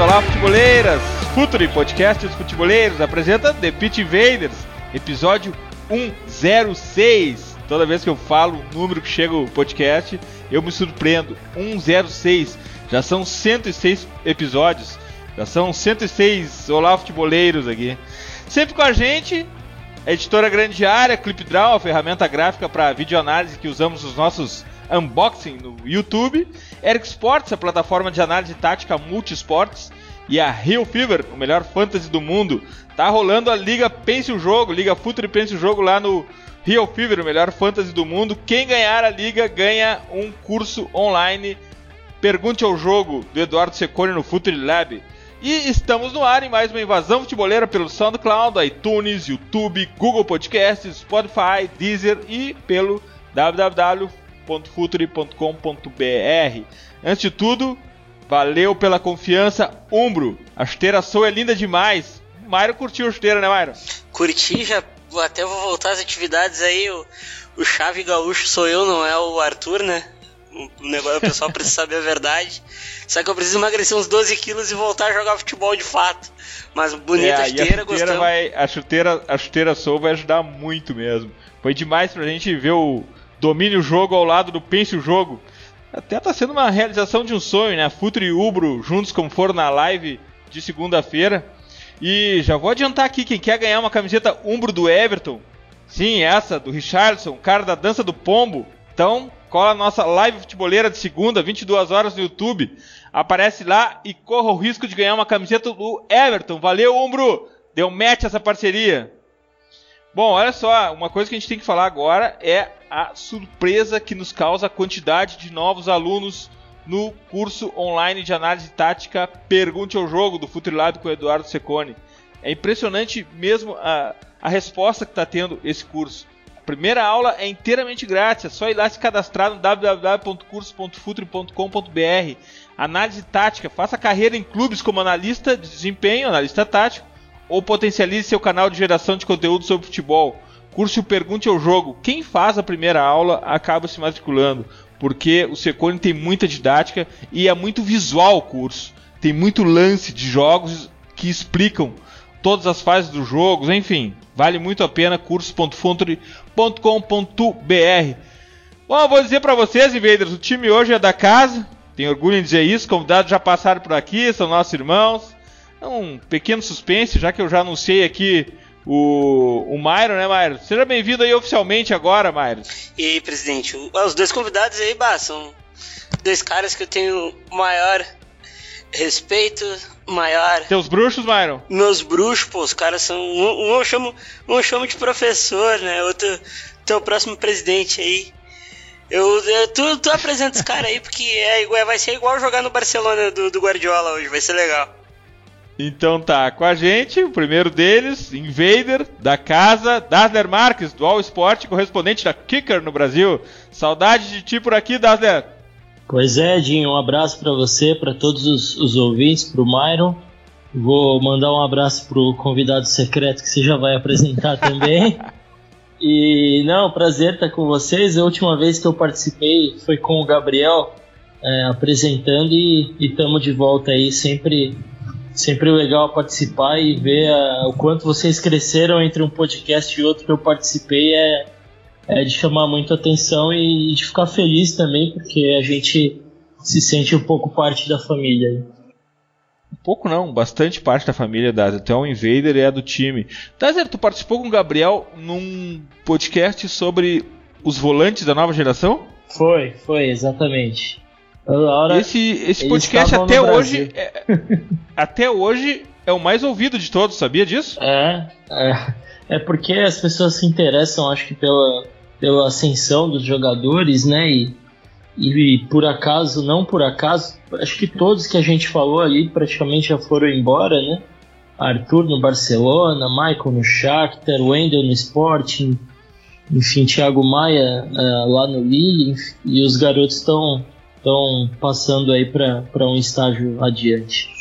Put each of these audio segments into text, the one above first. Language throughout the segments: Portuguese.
Olá, futeboleiras! Futuri Podcasts Futeboleiros apresenta The Pit Invaders, episódio 106. Toda vez que eu falo o número que chega o podcast, eu me surpreendo. 106. Já são 106 episódios. Já são 106 Olá, futeboleiros aqui. Sempre com a gente, a editora Grande Área, ClipDraw, a ferramenta gráfica para videoanálise que usamos nos nossos unboxing no YouTube, Eric Sports, a plataforma de análise tática multisports, e a Rio Fever, o melhor fantasy do mundo. Tá rolando a Liga Pense o Jogo, Liga Future Pense o Jogo lá no Rio Fever, o melhor fantasy do mundo. Quem ganhar a liga ganha um curso online. Pergunte ao jogo do Eduardo Secone no Future Lab. E estamos no ar em mais uma invasão futeboleira pelo SoundCloud, iTunes, YouTube, Google Podcasts, Spotify, Deezer e pelo www www.futuri.com.br. Antes de tudo, valeu pela confiança, Umbro. A chuteira sua é linda demais. Mairo curtiu a chuteira, né, Mairo? Curti, já até vou voltar às atividades aí. O, o Chave Gaúcho sou eu, não é o Arthur, né? O negócio o pessoal precisa saber a verdade. Só que eu preciso emagrecer uns 12 quilos e voltar a jogar futebol de fato. Mas bonita é, a chuteira, a chuteira vai, a chuteira, a chuteira Soul vai ajudar muito mesmo. Foi demais pra gente ver o domine o jogo ao lado do pense o jogo. Até tá sendo uma realização de um sonho, né? Futuro e Ubro juntos como foram na live de segunda-feira. E já vou adiantar aqui quem quer ganhar uma camiseta Umbro do Everton. Sim, essa do Richardson, cara da dança do pombo. Então, cola a nossa live futeboleira de segunda, 22 horas no YouTube. Aparece lá e corra o risco de ganhar uma camiseta do Everton. Valeu, Umbro! Deu match essa parceria. Bom, olha só, uma coisa que a gente tem que falar agora é a surpresa que nos causa a quantidade de novos alunos no curso online de análise tática Pergunte ao Jogo do Futrilab com Eduardo Secone. É impressionante mesmo a, a resposta que está tendo esse curso. A primeira aula é inteiramente grátis, é só ir lá se cadastrar no www.curso.futre.com.br. Análise tática, faça carreira em clubes como analista de desempenho, analista tático, ou potencialize seu canal de geração de conteúdo sobre futebol. Curso Pergunte ao Jogo. Quem faz a primeira aula acaba se matriculando, porque o Secone tem muita didática e é muito visual o curso. Tem muito lance de jogos que explicam todas as fases dos jogos, enfim, vale muito a pena curso.fontre.com.br. Bom, eu vou dizer para vocês, invaders, o time hoje é da casa. Tenho orgulho em dizer isso. Convidados já passaram por aqui, são nossos irmãos. É um pequeno suspense, já que eu já anunciei aqui o, o Mairo, né, Mairo? Seja bem-vindo aí oficialmente agora, Mairo. E aí, presidente? Os dois convidados aí, bah, são dois caras que eu tenho maior respeito, maior. Teus bruxos, Mairo? Meus bruxos, pô, os caras são. Um, um, eu chamo, um eu chamo de professor, né? Outro, teu próximo presidente aí. Eu, eu, tu, tu apresenta os caras aí, porque é, vai ser igual jogar no Barcelona do, do Guardiola hoje, vai ser legal. Então tá, com a gente, o primeiro deles, Invader, da casa, Dasler Marques, do All Sport, correspondente da Kicker no Brasil. Saudade de ti por aqui, Dasler. Pois é, Dinho, um abraço para você, para todos os, os ouvintes, pro Myron. Vou mandar um abraço pro convidado secreto que você já vai apresentar também. e não, prazer estar com vocês. A última vez que eu participei foi com o Gabriel é, apresentando e estamos de volta aí sempre sempre legal participar e ver uh, o quanto vocês cresceram entre um podcast e outro que eu participei é, é de chamar muito atenção e de ficar feliz também, porque a gente se sente um pouco parte da família. Um pouco não, bastante parte da família da até o Invader é do time. Dazer, tu participou com o Gabriel num podcast sobre os volantes da nova geração? Foi, foi, exatamente. Hora, esse esse podcast até hoje é, até hoje é o mais ouvido de todos, sabia disso? É, é, é porque as pessoas se interessam, acho que pela, pela ascensão dos jogadores, né? E, e por acaso, não por acaso, acho que todos que a gente falou ali praticamente já foram embora, né? Arthur no Barcelona, Michael no Shakhtar, Wendel no Sporting, enfim, Thiago Maia uh, lá no Lille, e os garotos estão estão passando aí para um estágio adiante.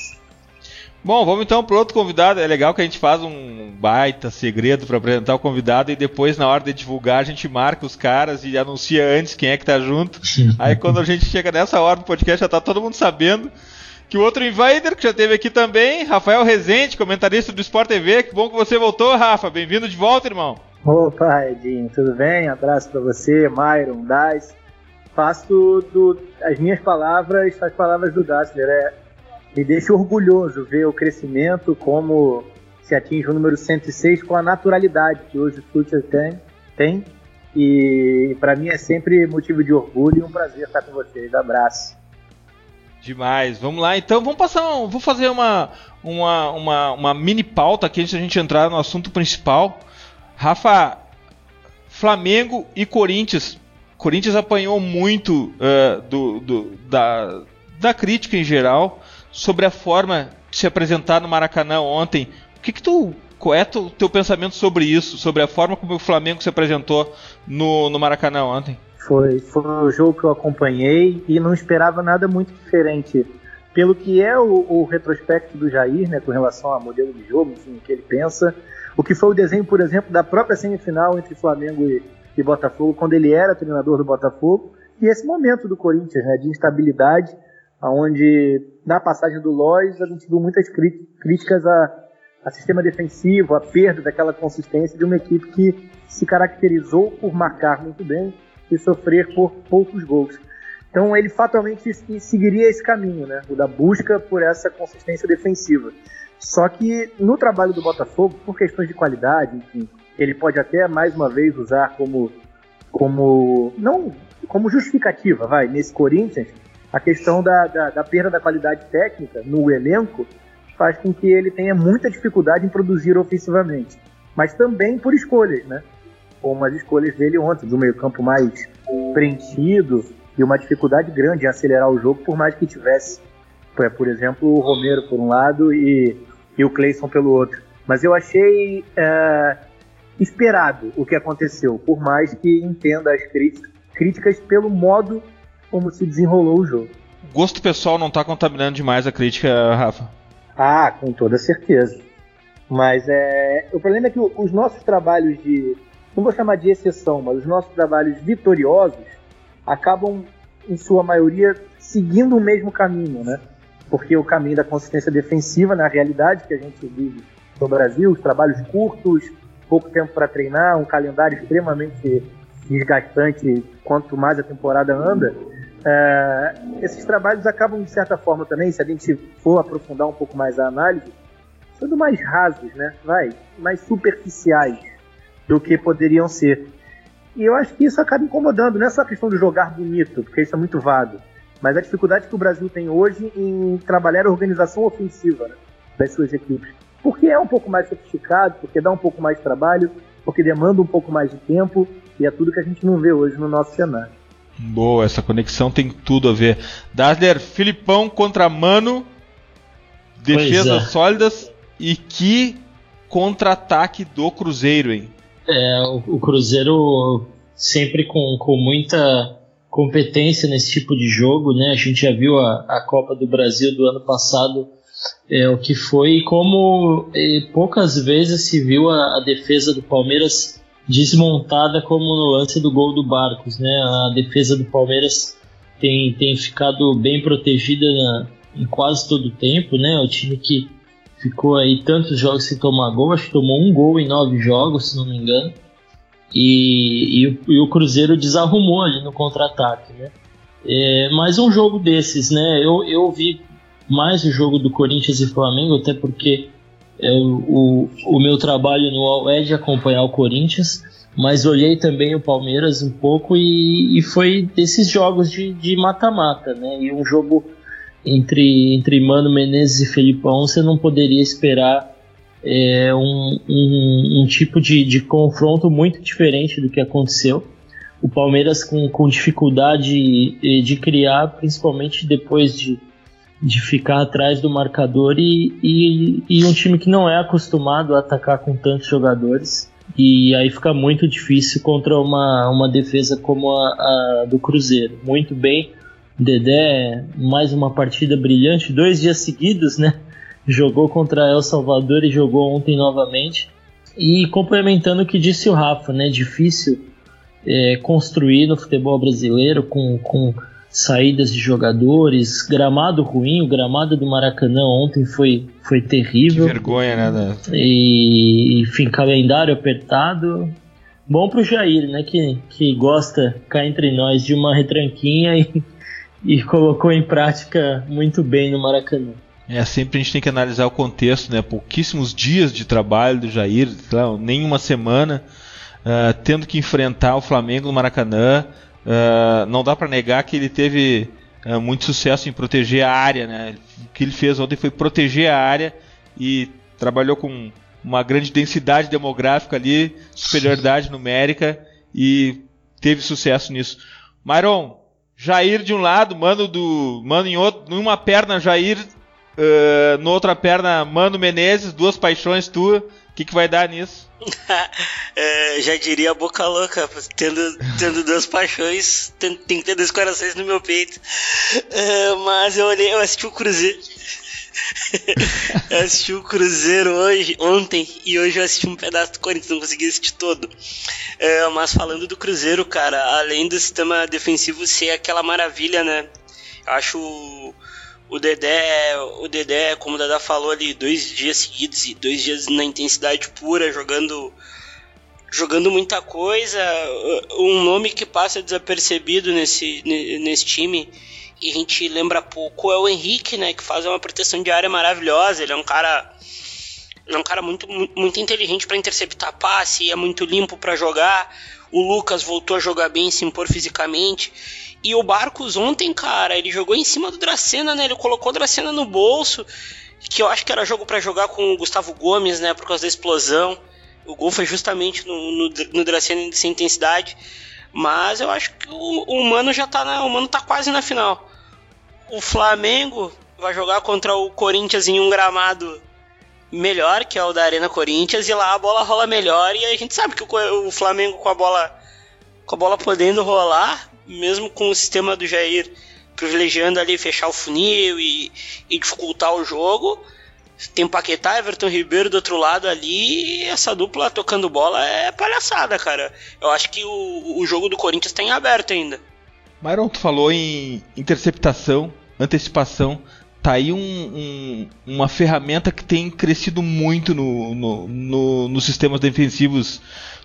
Bom, vamos então para outro convidado. É legal que a gente faz um baita segredo para apresentar o convidado e depois, na hora de divulgar, a gente marca os caras e anuncia antes quem é que tá junto. Aí quando a gente chega nessa hora do podcast, já tá todo mundo sabendo que o outro invader, que já teve aqui também, Rafael Rezende, comentarista do Sport TV. Que bom que você voltou, Rafa. Bem-vindo de volta, irmão. Opa, Edinho, tudo bem? Abraço para você, Myron, Dais. Faço do, as minhas palavras as palavras do Dassler. É, me deixa orgulhoso ver o crescimento, como se atinge o número 106 com a naturalidade que hoje o Future tem. tem. E para mim é sempre motivo de orgulho e um prazer estar com vocês. Abraço. Demais. Vamos lá, então. Vamos passar. Um, vou fazer uma, uma, uma, uma, mini pauta aqui antes da gente entrar no assunto principal. Rafa, Flamengo e Corinthians. Corinthians apanhou muito uh, do, do, da, da crítica em geral sobre a forma de se apresentar no Maracanã ontem. O que, que tu. Qual é o teu pensamento sobre isso? Sobre a forma como o Flamengo se apresentou no, no Maracanã ontem? Foi, foi o jogo que eu acompanhei e não esperava nada muito diferente. Pelo que é o, o retrospecto do Jair, né, com relação ao modelo de jogo, enfim, o que ele pensa. O que foi o desenho, por exemplo, da própria semifinal entre Flamengo e, e Botafogo, quando ele era treinador do Botafogo. E esse momento do Corinthians, né, de instabilidade, onde na passagem do Lois a gente viu muitas críticas a, a, sistema defensivo, a perda daquela consistência de uma equipe que se caracterizou por marcar muito bem e sofrer por poucos gols. Então ele fatalmente seguiria esse caminho, né, o da busca por essa consistência defensiva. Só que no trabalho do Botafogo, por questões de qualidade, enfim, ele pode até mais uma vez usar como como não como justificativa, vai, nesse Corinthians, a questão da, da, da, perda da qualidade técnica no elenco faz com que ele tenha muita dificuldade em produzir ofensivamente. Mas também por escolhas, né? Como as escolhas dele ontem, do meio-campo mais preenchido e uma dificuldade grande em acelerar o jogo, por mais que tivesse, por exemplo, o Romero por um lado e, e o Cleison pelo outro. Mas eu achei é, esperado o que aconteceu, por mais que entenda as críticas pelo modo como se desenrolou o jogo. O gosto pessoal não está contaminando demais a crítica, Rafa? Ah, com toda certeza. Mas é, o problema é que os nossos trabalhos de. Não vou chamar de exceção, mas os nossos trabalhos vitoriosos acabam, em sua maioria, seguindo o mesmo caminho, né? Porque o caminho da consistência defensiva, na realidade que a gente vive no Brasil, os trabalhos curtos, pouco tempo para treinar, um calendário extremamente desgastante quanto mais a temporada anda, é, esses trabalhos acabam, de certa forma, também, se a gente for aprofundar um pouco mais a análise, sendo mais rasos, né? Vai, mais superficiais do que poderiam ser. E eu acho que isso acaba incomodando, não é só a questão de jogar bonito, porque isso é muito vago, mas a dificuldade que o Brasil tem hoje em trabalhar a organização ofensiva né, das suas equipes. Porque é um pouco mais sofisticado, porque dá um pouco mais de trabalho, porque demanda um pouco mais de tempo, e é tudo que a gente não vê hoje no nosso cenário. Boa, essa conexão tem tudo a ver. Dasler, Filipão contra Mano, defesas é. sólidas e que contra-ataque do Cruzeiro, hein? É, o, o Cruzeiro sempre com, com muita competência nesse tipo de jogo, né? A gente já viu a, a Copa do Brasil do ano passado, é, o que foi como é, poucas vezes se viu a, a defesa do Palmeiras desmontada como no lance do gol do Barcos, né? A defesa do Palmeiras tem, tem ficado bem protegida na, em quase todo o tempo, né? O time que ficou aí tantos jogos sem tomar gol, acho que tomou um gol em nove jogos, se não me engano. E, e, e o Cruzeiro desarrumou ali no contra-ataque, né? É, mais um jogo desses, né? Eu, eu vi mais o jogo do Corinthians e Flamengo, até porque é, o, o meu trabalho UOL é de acompanhar o Corinthians, mas olhei também o Palmeiras um pouco e, e foi desses jogos de mata-mata, né? E um jogo entre, entre Mano Menezes e Felipão, você não poderia esperar é, um, um, um, tipo de, de confronto muito diferente do que aconteceu. o Palmeiras com, com dificuldade de criar, principalmente depois de, de ficar atrás do marcador e, e, e um time que não é acostumado a atacar com tantos jogadores. E aí fica muito difícil contra uma, uma defesa como a, a do Cruzeiro. Muito bem, Dedé, mais uma partida brilhante, dois dias seguidos, né? Jogou contra El Salvador e jogou ontem novamente. E complementando o que disse o Rafa, né? Difícil é, construir no futebol brasileiro com, com saídas de jogadores, gramado ruim, o gramado do Maracanã ontem foi, foi terrível. Que vergonha, né? E, enfim, calendário apertado. Bom pro Jair, né? Que, que gosta cá entre nós de uma retranquinha e, e colocou em prática muito bem no Maracanã. É, sempre a gente tem que analisar o contexto, né? Pouquíssimos dias de trabalho do Jair, nem uma semana uh, tendo que enfrentar o Flamengo no Maracanã. Uh, não dá para negar que ele teve uh, muito sucesso em proteger a área. Né? O que ele fez ontem foi proteger a área e trabalhou com uma grande densidade demográfica ali, superioridade numérica e teve sucesso nisso. Myron, Jair de um lado, mano do mano em outro, numa perna Jair, uh, na outra perna Mano Menezes, duas paixões tua. Que, que vai dar nisso? é, já diria a boca louca, tendo, tendo duas paixões, tem, tem que ter dois corações no meu peito. É, mas eu olhei, eu assisti o Cruzeiro. eu assisti o Cruzeiro hoje, ontem, e hoje eu assisti um pedaço do Corinthians, não consegui assistir todo. É, mas falando do Cruzeiro, cara, além do sistema defensivo ser aquela maravilha, né? Eu acho o Dedé, o Dedé, como o Dada falou ali, dois dias seguidos e dois dias na intensidade pura, jogando jogando muita coisa. Um nome que passa desapercebido nesse, nesse time e a gente lembra pouco é o Henrique, né, que faz uma proteção de área maravilhosa. Ele é um cara ele é um cara muito, muito inteligente para interceptar passe, é muito limpo para jogar. O Lucas voltou a jogar bem, se impor fisicamente. E o Barcos ontem, cara, ele jogou em cima do Dracena, né? Ele colocou o Dracena no bolso, que eu acho que era jogo para jogar com o Gustavo Gomes, né? Por causa da explosão. O gol foi justamente no, no, no Dracena sem intensidade. Mas eu acho que o, o Mano já tá na, o Mano tá quase na final. O Flamengo vai jogar contra o Corinthians em um gramado melhor, que é o da Arena Corinthians, e lá a bola rola melhor e a gente sabe que o, o Flamengo com a bola com a bola podendo rolar, mesmo com o sistema do Jair privilegiando ali fechar o funil e, e dificultar o jogo. Tem Paquetá, Everton Ribeiro do outro lado ali, essa dupla tocando bola é palhaçada, cara. Eu acho que o, o jogo do Corinthians tem aberto ainda. Myron, tu falou em interceptação, antecipação. Tá aí um, um, uma ferramenta que tem crescido muito no, no, no, nos sistemas defensivos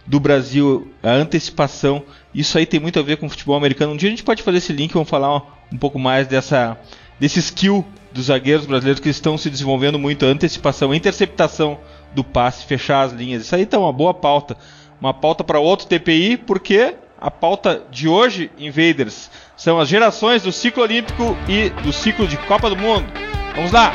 do Brasil, a antecipação. Isso aí tem muito a ver com o futebol americano. Um dia a gente pode fazer esse link, vamos falar um pouco mais dessa desse skill dos zagueiros brasileiros que estão se desenvolvendo muito, a antecipação, a interceptação do passe, fechar as linhas. Isso aí tá uma boa pauta. Uma pauta para outro TPI, porque a pauta de hoje, Invaders, são as gerações do ciclo olímpico e do ciclo de Copa do Mundo. Vamos lá!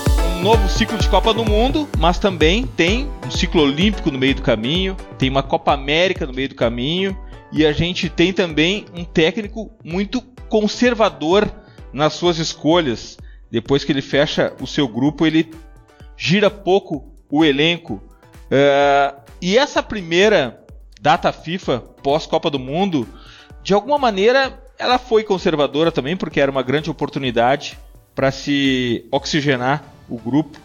novo ciclo de Copa do Mundo, mas também tem um ciclo olímpico no meio do caminho, tem uma Copa América no meio do caminho e a gente tem também um técnico muito conservador nas suas escolhas. Depois que ele fecha o seu grupo, ele gira pouco o elenco. Uh, e essa primeira data FIFA pós-Copa do Mundo, de alguma maneira, ela foi conservadora também, porque era uma grande oportunidade para se oxigenar o grupo.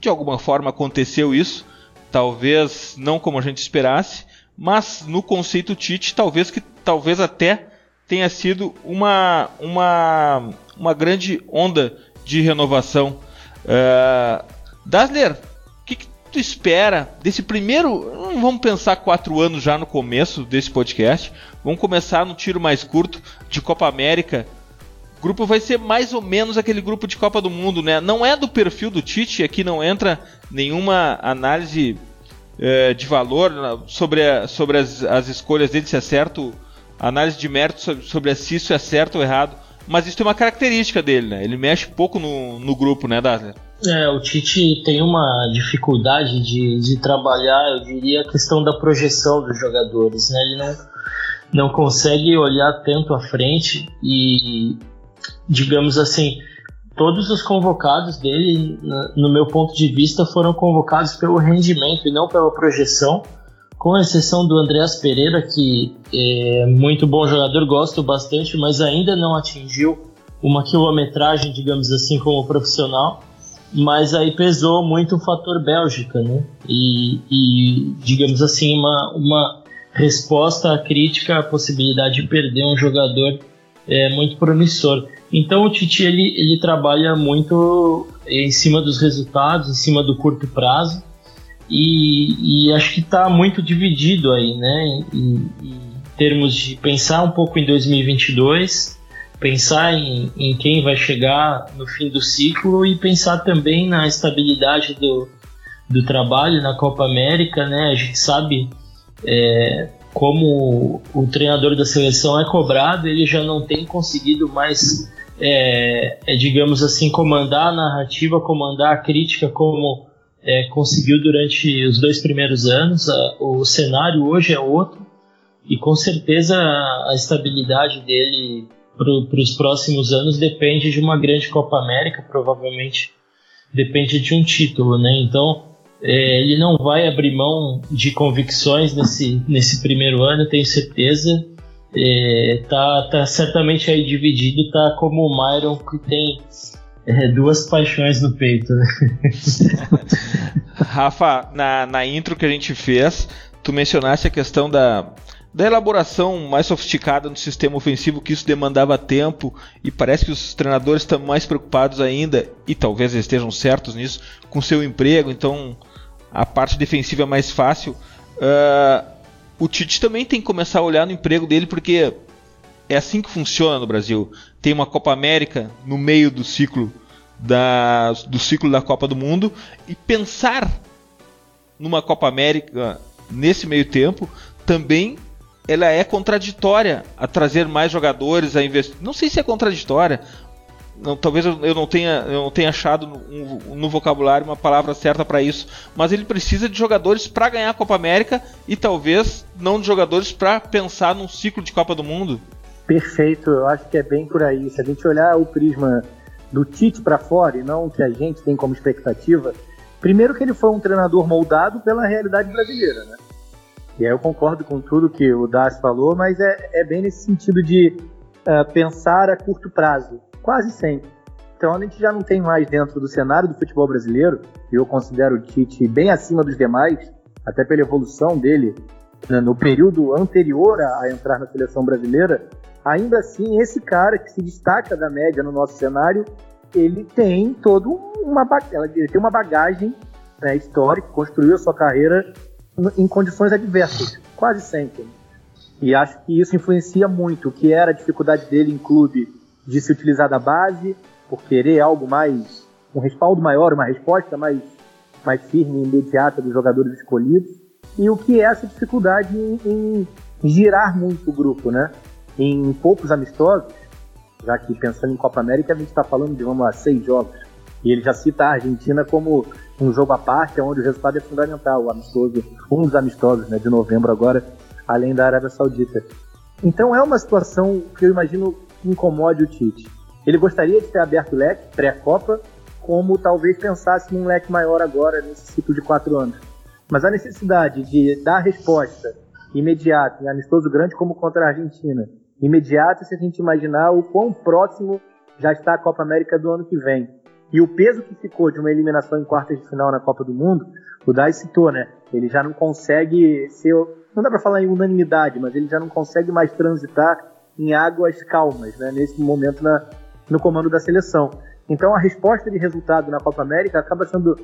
De alguma forma aconteceu isso, talvez não como a gente esperasse, mas no conceito Tite, talvez que talvez até tenha sido uma, uma, uma grande onda de renovação. Uh, Dasler, o que, que, tu espera desse primeiro? Não vamos pensar quatro anos já no começo desse podcast. Vamos começar no tiro mais curto de Copa América. Grupo vai ser mais ou menos aquele grupo de Copa do Mundo, né? Não é do perfil do Tite, aqui não entra nenhuma análise é, de valor sobre, a, sobre as, as, escolhas dele, se é certo, análise de mérito sobre, sobre se isso é certo ou errado. Mas isso tem uma característica dele, né? Ele mexe pouco no, no grupo, né, Dazzler? É, o Tite tem uma dificuldade de, de trabalhar, eu diria, a questão da projeção dos jogadores, né? Ele não, não consegue olhar tanto à frente e, digamos assim, todos os convocados dele, no meu ponto de vista, foram convocados pelo rendimento e não pela projeção, com exceção do Andreas Pereira, que é muito bom jogador, gosto bastante, mas ainda não atingiu uma quilometragem, digamos assim, como profissional. Mas aí pesou muito o fator Bélgica, né? E, e digamos assim, uma, uma resposta à crítica à possibilidade de perder um jogador é, muito promissor. Então o Titi ele, ele trabalha muito em cima dos resultados, em cima do curto prazo e, e acho que está muito dividido aí, né? Em, em, termos de pensar um pouco em 2022, pensar em, em quem vai chegar no fim do ciclo e pensar também na estabilidade do, do trabalho na Copa América, né? A gente sabe é, como o treinador da seleção é cobrado, ele já não tem conseguido mais é, é, digamos assim, comandar a narrativa, comandar a crítica como é, conseguiu durante os dois primeiros anos. O cenário hoje é outro e com certeza a, a estabilidade dele para os próximos anos depende de uma grande Copa América, provavelmente depende de um título, né? Então é, ele não vai abrir mão de convicções nesse, nesse primeiro ano, tenho certeza é, tá, tá certamente aí dividido, tá como o Myron que tem é, duas paixões no peito. Né? Rafa, na, na intro que a gente fez, tu mencionaste a questão da, da elaboração mais sofisticada no sistema ofensivo, que isso demandava tempo, e parece que os treinadores estão mais preocupados ainda, e talvez estejam certos nisso, com seu emprego, então a parte defensiva é mais fácil. Uh, o Tite também tem que começar a olhar no emprego dele, porque é assim que funciona no Brasil. Tem uma Copa América no meio do ciclo da, do ciclo da Copa do Mundo e pensar numa Copa América nesse meio tempo também ela é contraditória a trazer mais jogadores a investir. Não sei se é contraditória, não, talvez eu não tenha, eu não tenha achado no, no vocabulário uma palavra certa para isso, mas ele precisa de jogadores para ganhar a Copa América e talvez não de jogadores para pensar num ciclo de Copa do Mundo. Perfeito, eu acho que é bem por aí. Se a gente olhar o prisma do Tite para fora e não o que a gente tem como expectativa, primeiro que ele foi um treinador moldado pela realidade brasileira, né? E aí eu concordo com tudo que o Das falou, mas é, é bem nesse sentido de uh, pensar a curto prazo quase sempre. Então a gente já não tem mais dentro do cenário do futebol brasileiro, e eu considero o Tite bem acima dos demais, até pela evolução dele né, no período anterior a entrar na seleção brasileira, ainda assim esse cara que se destaca da média no nosso cenário, ele tem todo uma ele tem uma bagagem né, histórica, construiu a sua carreira em condições adversas, quase sempre. E acho que isso influencia muito o que era a dificuldade dele em clube de se utilizar da base, por querer algo mais, um respaldo maior, uma resposta mais, mais firme e imediata dos jogadores escolhidos, e o que é essa dificuldade em, em girar muito o grupo, né? Em poucos amistosos, já que pensando em Copa América, a gente está falando de, vamos lá, seis jogos, e ele já cita a Argentina como um jogo à parte, onde o resultado é fundamental, o amistoso, um dos amistosos né, de novembro agora, além da Arábia Saudita. Então é uma situação que eu imagino que incomode o Tite. Ele gostaria de ter aberto o leque pré-Copa, como talvez pensasse num leque maior agora, nesse ciclo de quatro anos. Mas a necessidade de dar resposta imediata, em amistoso grande como contra a Argentina, imediata se a gente imaginar o quão próximo já está a Copa América do ano que vem. E o peso que ficou de uma eliminação em quartas de final na Copa do Mundo, o Dai citou, né? Ele já não consegue ser não dá para falar em unanimidade, mas ele já não consegue mais transitar em águas calmas, né, nesse momento na, no comando da seleção. Então a resposta de resultado na Copa América acaba sendo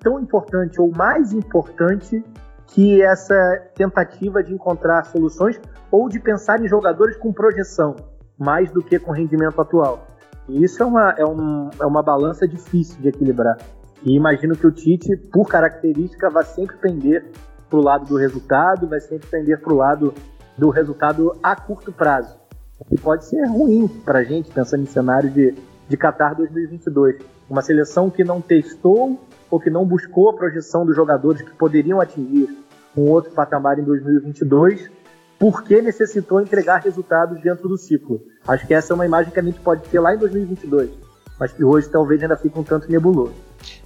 tão importante ou mais importante que essa tentativa de encontrar soluções ou de pensar em jogadores com projeção, mais do que com rendimento atual. E isso é uma, é, um, é uma balança difícil de equilibrar. E imagino que o Tite, por característica, vai sempre pender para o lado do resultado, vai sempre pender para o lado do resultado a curto prazo. Que pode ser ruim para a gente, pensando em cenário de, de Qatar 2022. Uma seleção que não testou ou que não buscou a projeção dos jogadores que poderiam atingir um outro patamar em 2022, porque necessitou entregar resultados dentro do ciclo. Acho que essa é uma imagem que a gente pode ter lá em 2022, mas que hoje talvez ainda fique um tanto nebuloso.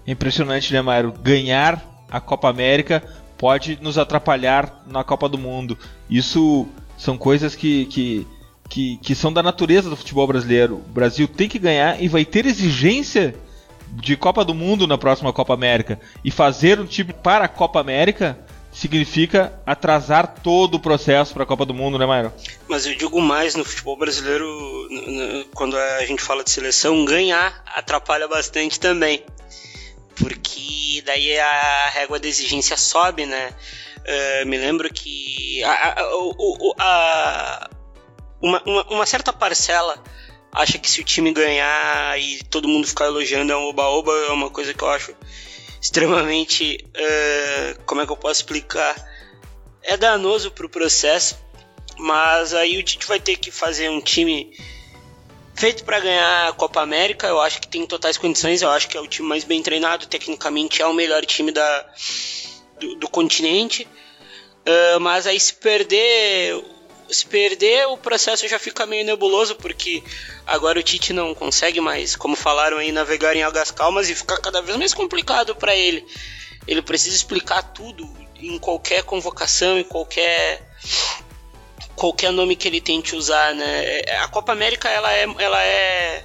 Impressionante, né, Mário? Ganhar a Copa América pode nos atrapalhar na Copa do Mundo. Isso são coisas que, que, que, que são da natureza do futebol brasileiro. O Brasil tem que ganhar e vai ter exigência de Copa do Mundo na próxima Copa América. E fazer um time para a Copa América significa atrasar todo o processo para a Copa do Mundo, né, Mauro? Mas eu digo mais no futebol brasileiro, quando a gente fala de seleção, ganhar atrapalha bastante também. Porque daí a régua de exigência sobe, né? Uh, me lembro que a, a, a, uma, uma, uma certa parcela acha que se o time ganhar e todo mundo ficar elogiando é um oba-oba, é uma coisa que eu acho extremamente. Uh, como é que eu posso explicar? É danoso para o processo, mas aí o Tite vai ter que fazer um time feito para ganhar a Copa América. Eu acho que tem totais condições, eu acho que é o time mais bem treinado, tecnicamente é o melhor time da, do, do continente. Uh, mas aí se perder se perder, o processo já fica meio nebuloso, porque agora o Tite não consegue mais, como falaram aí, navegar em águas calmas e fica cada vez mais complicado para ele. Ele precisa explicar tudo em qualquer convocação, em qualquer qualquer nome que ele tente usar, né? A Copa América ela é ela é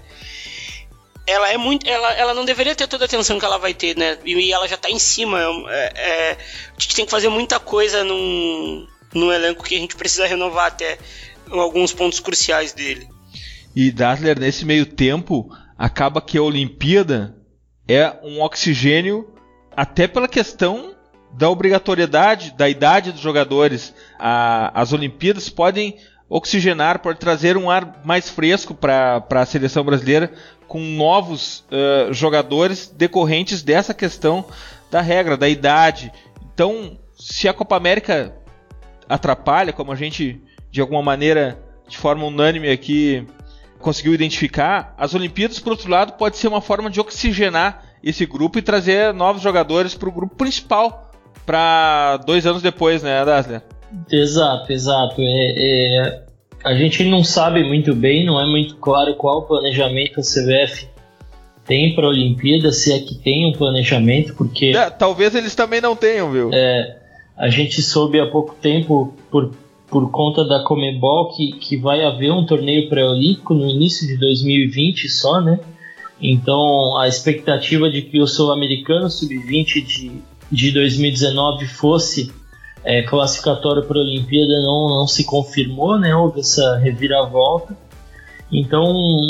ela é muito ela, ela não deveria ter toda a atenção que ela vai ter, né? E, ela já tá em cima. É, é, a gente tem que fazer muita coisa num no elenco que a gente precisa renovar até alguns pontos cruciais dele. E Dassler, nesse meio tempo, acaba que a Olimpíada é um oxigênio até pela questão da obrigatoriedade, da idade dos jogadores. A, as Olimpíadas podem oxigenar, pode trazer um ar mais fresco para a seleção brasileira com novos uh, jogadores decorrentes dessa questão da regra, da idade. Então, se a Copa América atrapalha, como a gente de alguma maneira, de forma unânime aqui, conseguiu identificar, as Olimpíadas, por outro lado, pode ser uma forma de oxigenar esse grupo e trazer novos jogadores para o grupo principal para dois anos depois, né, Dassler? Exato, exato. É, é, a gente não sabe muito bem, não é muito claro qual planejamento a CBF tem para a Olimpíada, se é que tem um planejamento, porque. É, talvez eles também não tenham, viu? É, a gente soube há pouco tempo, por, por conta da Comebol, que, que vai haver um torneio pré-olímpico no início de 2020 só, né? Então a expectativa de que o Sul-Americano Sub-20 de, de 2019 fosse é, classificatório para a Olimpíada não, não se confirmou, né? Houve essa reviravolta. Então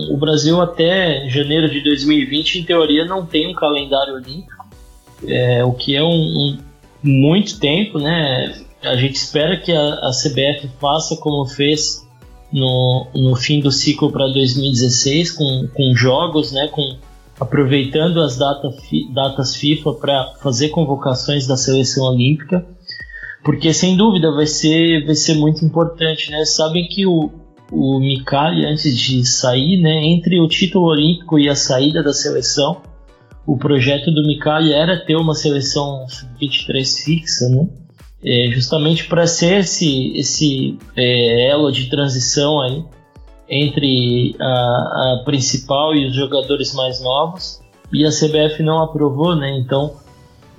o Brasil até janeiro de 2020, em teoria, não tem um calendário olímpico, é, o que é um, um muito tempo, né? A gente espera que a, a CBF faça como fez no, no fim do ciclo para 2016, com, com jogos, né? Com, aproveitando as data, datas FIFA para fazer convocações da seleção olímpica, porque sem dúvida vai ser, vai ser muito importante, né? Sabem que o, o Mikali, antes de sair, né, entre o título olímpico e a saída da seleção, o projeto do Mikali era ter uma seleção 23 fixa, né? É, justamente para ser esse, esse é, elo de transição aí entre a, a, principal e os jogadores mais novos e a CBF não aprovou, né? Então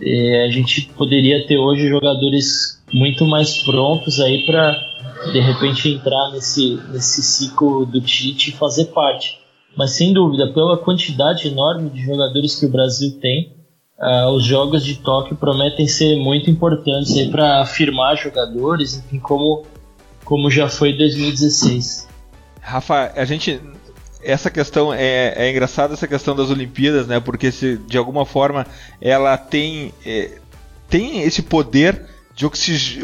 é, a gente poderia ter hoje jogadores muito mais prontos aí para de repente entrar nesse, nesse ciclo do Tite e fazer parte. Mas sem dúvida, pela quantidade enorme de jogadores que o Brasil tem, uh, os jogos de Tóquio prometem ser muito importantes para afirmar jogadores, enfim, como, como já foi 2016. Rafa, a gente essa questão é, é engraçada essa questão das Olimpíadas, né? Porque se de alguma forma ela tem é, tem esse poder de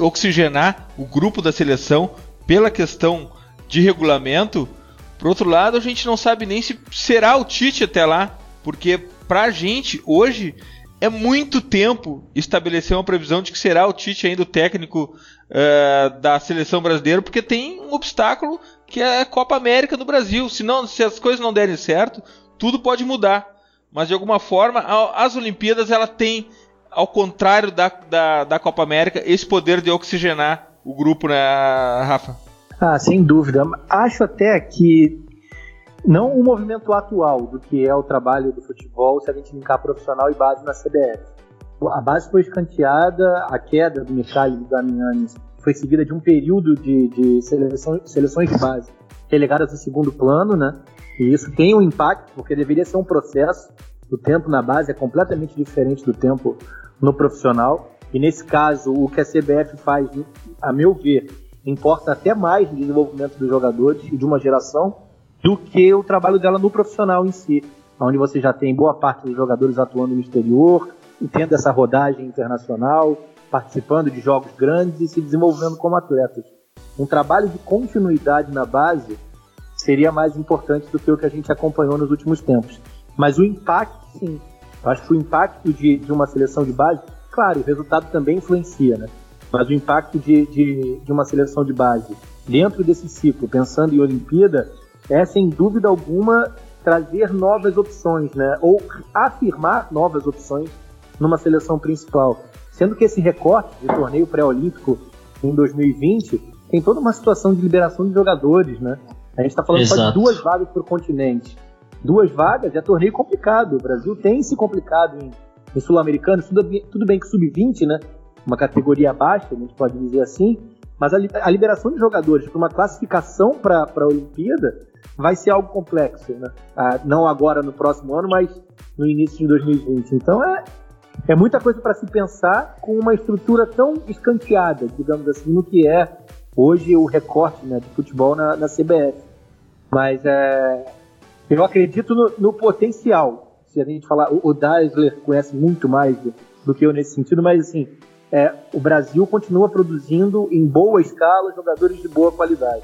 oxigenar o grupo da seleção pela questão de regulamento. Por outro lado, a gente não sabe nem se será o Tite até lá, porque pra gente hoje é muito tempo estabelecer uma previsão de que será o Tite ainda o técnico uh, da seleção brasileira, porque tem um obstáculo que é a Copa América do Brasil. Se, não, se as coisas não derem certo, tudo pode mudar. Mas de alguma forma, as Olimpíadas ela tem, ao contrário da, da, da Copa América, esse poder de oxigenar o grupo, né, Rafa? Ah, sem dúvida. Acho até que não o movimento atual do que é o trabalho do futebol, se a gente linkar profissional e base na CBF. A base foi escanteada, a queda do Michele e do Damiani foi seguida de um período de, de seleção, seleções de base relegadas ao segundo plano, né? E isso tem um impacto, porque deveria ser um processo. O tempo na base é completamente diferente do tempo no profissional. E nesse caso, o que a CBF faz, a meu ver, importa até mais no desenvolvimento dos jogadores e de uma geração do que o trabalho dela no profissional em si, onde você já tem boa parte dos jogadores atuando no exterior, tendo essa rodagem internacional, participando de jogos grandes e se desenvolvendo como atletas. Um trabalho de continuidade na base seria mais importante do que o que a gente acompanhou nos últimos tempos. Mas o impacto, sim. Eu acho que o impacto de, de uma seleção de base, claro, o resultado também influencia, né? Mas o impacto de, de, de uma seleção de base dentro desse ciclo, pensando em Olimpíada, é sem dúvida alguma trazer novas opções, né? Ou afirmar novas opções numa seleção principal. Sendo que esse recorte de torneio pré-olímpico em 2020 tem toda uma situação de liberação de jogadores, né? A gente está falando Exato. só de duas vagas para o continente. Duas vagas é torneio complicado. O Brasil tem se complicado em, em sul-americano. Tudo, tudo bem que sub-20, né? Uma categoria abaixo, a gente pode dizer assim. Mas a, a liberação de jogadores para uma classificação para a Olimpíada vai ser algo complexo, né? Ah, não agora no próximo ano, mas no início de 2020. Então é, é muita coisa para se pensar com uma estrutura tão escanteada, digamos assim, no que é hoje o recorte né, de futebol na, na CBF. Mas é, eu acredito no, no, potencial. Se a gente falar, o, o Daisler conhece muito mais do, do, que eu nesse sentido, mas assim, é, o Brasil continua produzindo em boa escala jogadores de boa qualidade.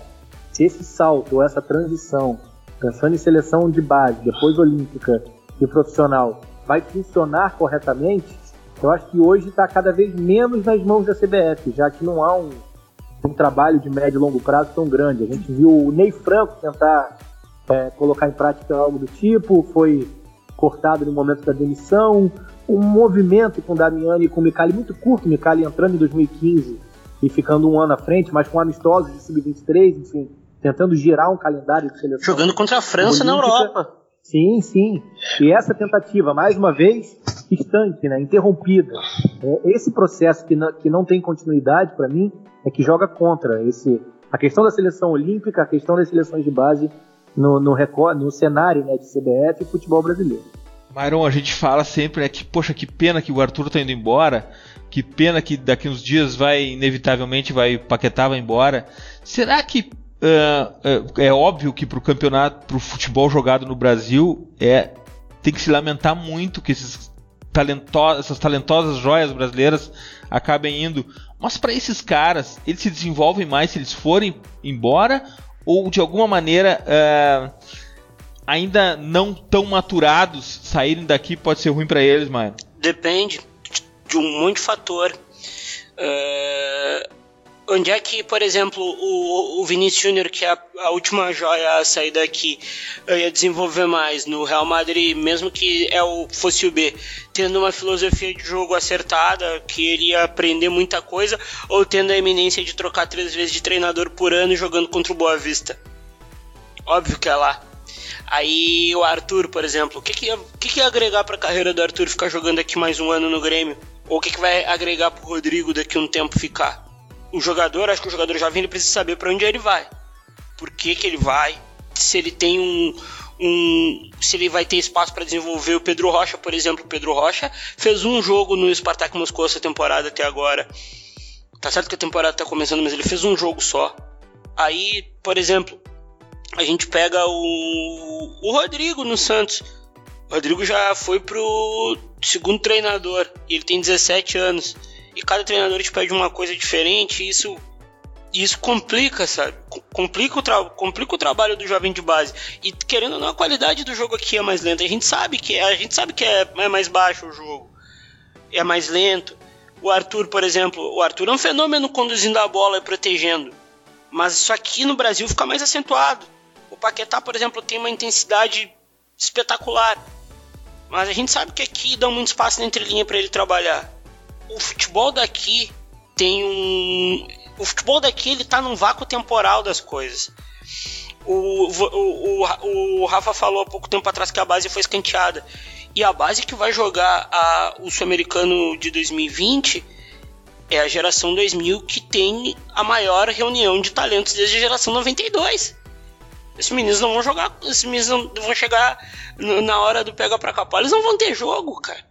Se esse salto essa transição, pensando em seleção de base, depois olímpica e profissional, vai funcionar corretamente, eu acho que hoje está cada vez menos nas mãos da CBF, já que não há um, um trabalho de médio e longo prazo tão grande. A gente viu o Ney Franco tentar é, colocar em prática algo do tipo, foi cortado no momento da demissão. Um movimento com o Damiani e com o Micali muito curto, o Micali entrando em 2015 e ficando um ano à frente, mas com amistosos de sub-23, enfim, tentando girar um calendário de seleção. Jogando contra a França na Europa. Sim, sim. E essa tentativa, mais uma vez, estanque, né, interrompida. É, esse processo que não, que não tem continuidade, para mim, é que joga contra esse, a questão da seleção olímpica, a questão das seleções de base no, no, no cenário né, de CBF e futebol brasileiro. Myron, a gente fala sempre né, que, poxa, que pena que o Arthur está indo embora, que pena que daqui uns dias vai, inevitavelmente, vai Paquetá vai embora. Será que Uh, é, óbvio que para o campeonato, para o futebol jogado no Brasil, é tem que se lamentar muito que esses talentos, essas talentosas joias brasileiras acabem indo. Mas para esses caras, eles se desenvolvem mais se eles forem embora ou de alguma maneira uh, ainda não tão maturados saírem daqui pode ser ruim para eles, mano? Depende de um monte de fator. Uh, onde é que, por exemplo, o, o Vinícius Júnior, que é a, a, última joia a sair daqui, ia desenvolver mais no Real Madrid, mesmo que é o, fosse o B, tendo uma filosofia de jogo acertada, que ele ia aprender muita coisa, ou tendo a eminência de trocar três vezes de treinador por ano jogando contra o Boa Vista? Óbvio que é lá. Aí o Arthur, por exemplo, o que, que, ia, o que, que ia agregar para a carreira do Arthur ficar jogando aqui mais um ano no Grêmio? Ou o que, que vai agregar pro Rodrigo daqui um tempo ficar? o jogador, acho que o jogador jovem ele precisa saber para onde ele vai. Por que, que ele vai? Se ele tem um, um, se ele vai ter espaço para desenvolver o Pedro Rocha, por exemplo. O Pedro Rocha fez um jogo no Spartak Moscou essa temporada até agora. Tá certo que a temporada tá começando, mas ele fez um jogo só. Aí, por exemplo, a gente pega o, o Rodrigo no Santos. O Rodrigo já foi pro segundo treinador ele tem 17 anos. E cada treinador te pede uma coisa diferente, e isso isso complica, sabe? Complica o, complica o trabalho do jovem de base. E querendo ou não, a qualidade do jogo aqui é mais lenta. A gente sabe que é, a gente sabe que é, é mais baixo o jogo. É mais lento. O Arthur, por exemplo, o Arthur é um fenômeno conduzindo a bola e protegendo. Mas isso aqui no Brasil fica mais acentuado. O Paquetá, por exemplo, tem uma intensidade espetacular. Mas a gente sabe que aqui dá muito espaço na entrelinha para ele trabalhar. O futebol daqui tem um o futebol daqui ele tá num vácuo temporal das coisas. O, o, o, o Rafa falou há pouco tempo atrás que a base foi escanteada. E a base que vai jogar a, o Sul-Americano de 2020 é a geração 2000 que tem a maior reunião de talentos desde a geração 92. Esses meninos não vão jogar, esses meninos não vão chegar na hora do pega pra capar, eles não vão ter jogo, cara.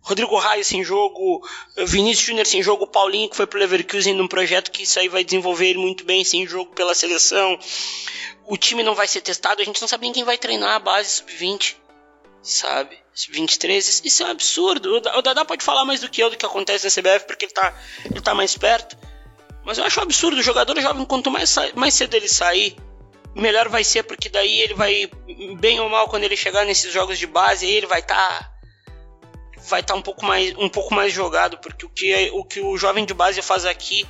Rodrigo Raio sem jogo, Vinícius Júnior sem jogo, Paulinho que foi pro Leverkusen num projeto que isso aí vai desenvolver muito bem sem jogo pela seleção. O time não vai ser testado, a gente não sabe nem quem vai treinar a base sub-20, sabe? Sub-23, isso é um absurdo. O Dadá pode falar mais do que eu do que acontece na CBF porque ele tá, ele tá mais perto. Mas eu acho um absurdo, o jogador jovem, quanto mais, mais cedo ele sair, melhor vai ser, porque daí ele vai, bem ou mal, quando ele chegar nesses jogos de base, aí ele vai estar tá vai estar tá um pouco mais um pouco mais jogado, porque o que, é, o que o jovem de base faz aqui,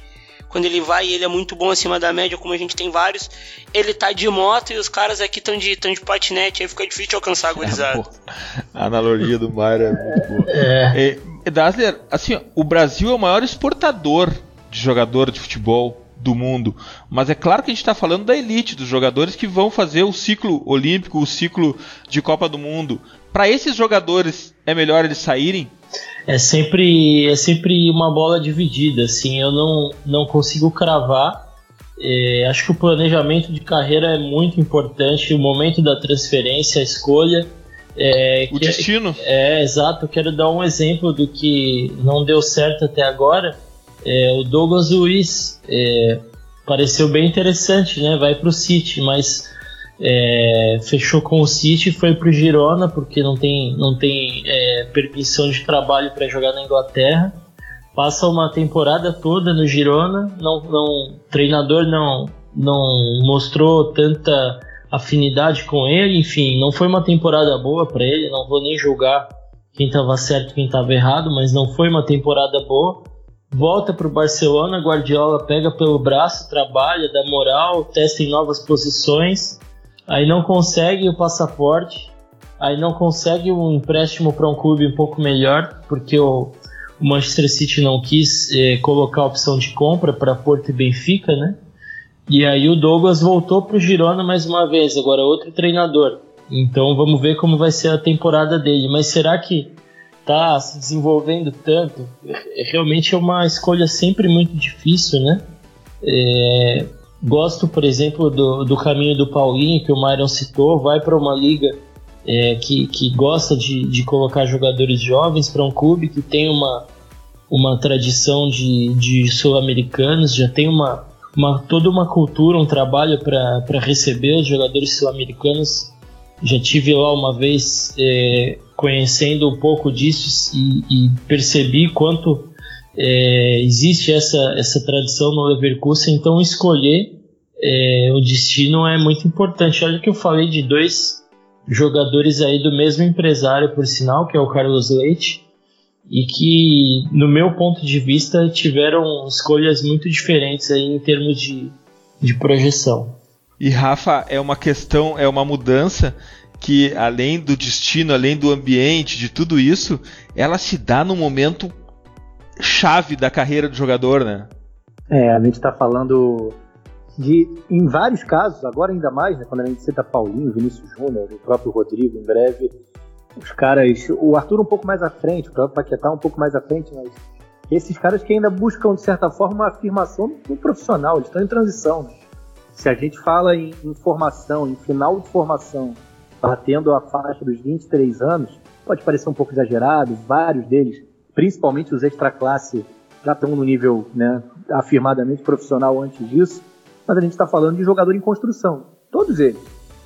quando ele vai, ele é muito bom acima da média, como a gente tem vários. Ele tá de moto e os caras aqui estão de, tão de patinete, aí fica difícil alcançar a gurizada. É, a analogia do Mário é muito boa. É. E, Dazzler, assim, o Brasil é o maior exportador de jogador de futebol do mundo. Mas é claro que a gente está falando da elite, dos jogadores que vão fazer o ciclo olímpico, o ciclo de Copa do Mundo para esses jogadores é melhor eles saírem? É sempre, é sempre uma bola dividida, assim, eu não, não consigo cravar. É, acho que o planejamento de carreira é muito importante, o momento da transferência, a escolha. É, o que, destino. É, exato. Eu quero dar um exemplo do que não deu certo até agora. É, o Douglas Luiz é, pareceu bem interessante, né? Vai para o City, mas é, fechou com o City, foi pro Girona porque não tem, não tem é, permissão de trabalho para jogar na Inglaterra. Passa uma temporada toda no Girona, não, não, treinador não, não mostrou tanta afinidade com ele, enfim, não foi uma temporada boa para ele. Não vou nem julgar quem estava certo, quem estava errado, mas não foi uma temporada boa. Volta para o Barcelona, Guardiola pega pelo braço, trabalha, dá moral, testa em novas posições aí não consegue o passaporte, aí não consegue um empréstimo para um clube um pouco melhor, porque o, Manchester City não quis eh, colocar a opção de compra para Porto e Benfica, né? E aí o Douglas voltou para o Girona mais uma vez, agora outro treinador. Então vamos ver como vai ser a temporada dele. Mas será que tá se desenvolvendo tanto? É, realmente é uma escolha sempre muito difícil, né? É, Gosto, por exemplo, do, do caminho do Paulinho, que o Myron citou, vai para uma liga é, que, que gosta de, de colocar jogadores jovens para um clube que tem uma, uma tradição de, de sul-americanos, já tem uma, uma, toda uma cultura, um trabalho para receber os jogadores sul-americanos. Já tive lá uma vez é, conhecendo um pouco disso e, e percebi quanto é, existe essa, essa tradição no Leverkusen, então escolher é, o destino é muito importante. Olha que eu falei de dois jogadores aí do mesmo empresário, por sinal, que é o Carlos Leite, e que, no meu ponto de vista, tiveram escolhas muito diferentes aí em termos de, de projeção. E Rafa, é uma questão, é uma mudança que, além do destino, além do ambiente, de tudo isso, ela se dá no momento chave da carreira do jogador, né? É, a gente está falando de, em vários casos, agora ainda mais, né, quando a gente cita Paulinho, Vinícius Júnior, o próprio Rodrigo, em breve, os caras, o Arthur um pouco mais à frente, o próprio Paquetá um pouco mais à frente, mas esses caras que ainda buscam, de certa forma, uma afirmação no profissional, eles estão em transição. Né? Se a gente fala em, em formação, em final de formação, batendo a faixa dos 23 anos, pode parecer um pouco exagerado, vários deles, principalmente os extra-classe, já estão no nível né, afirmadamente profissional antes disso, mas a gente está falando de jogador em construção. Todos eles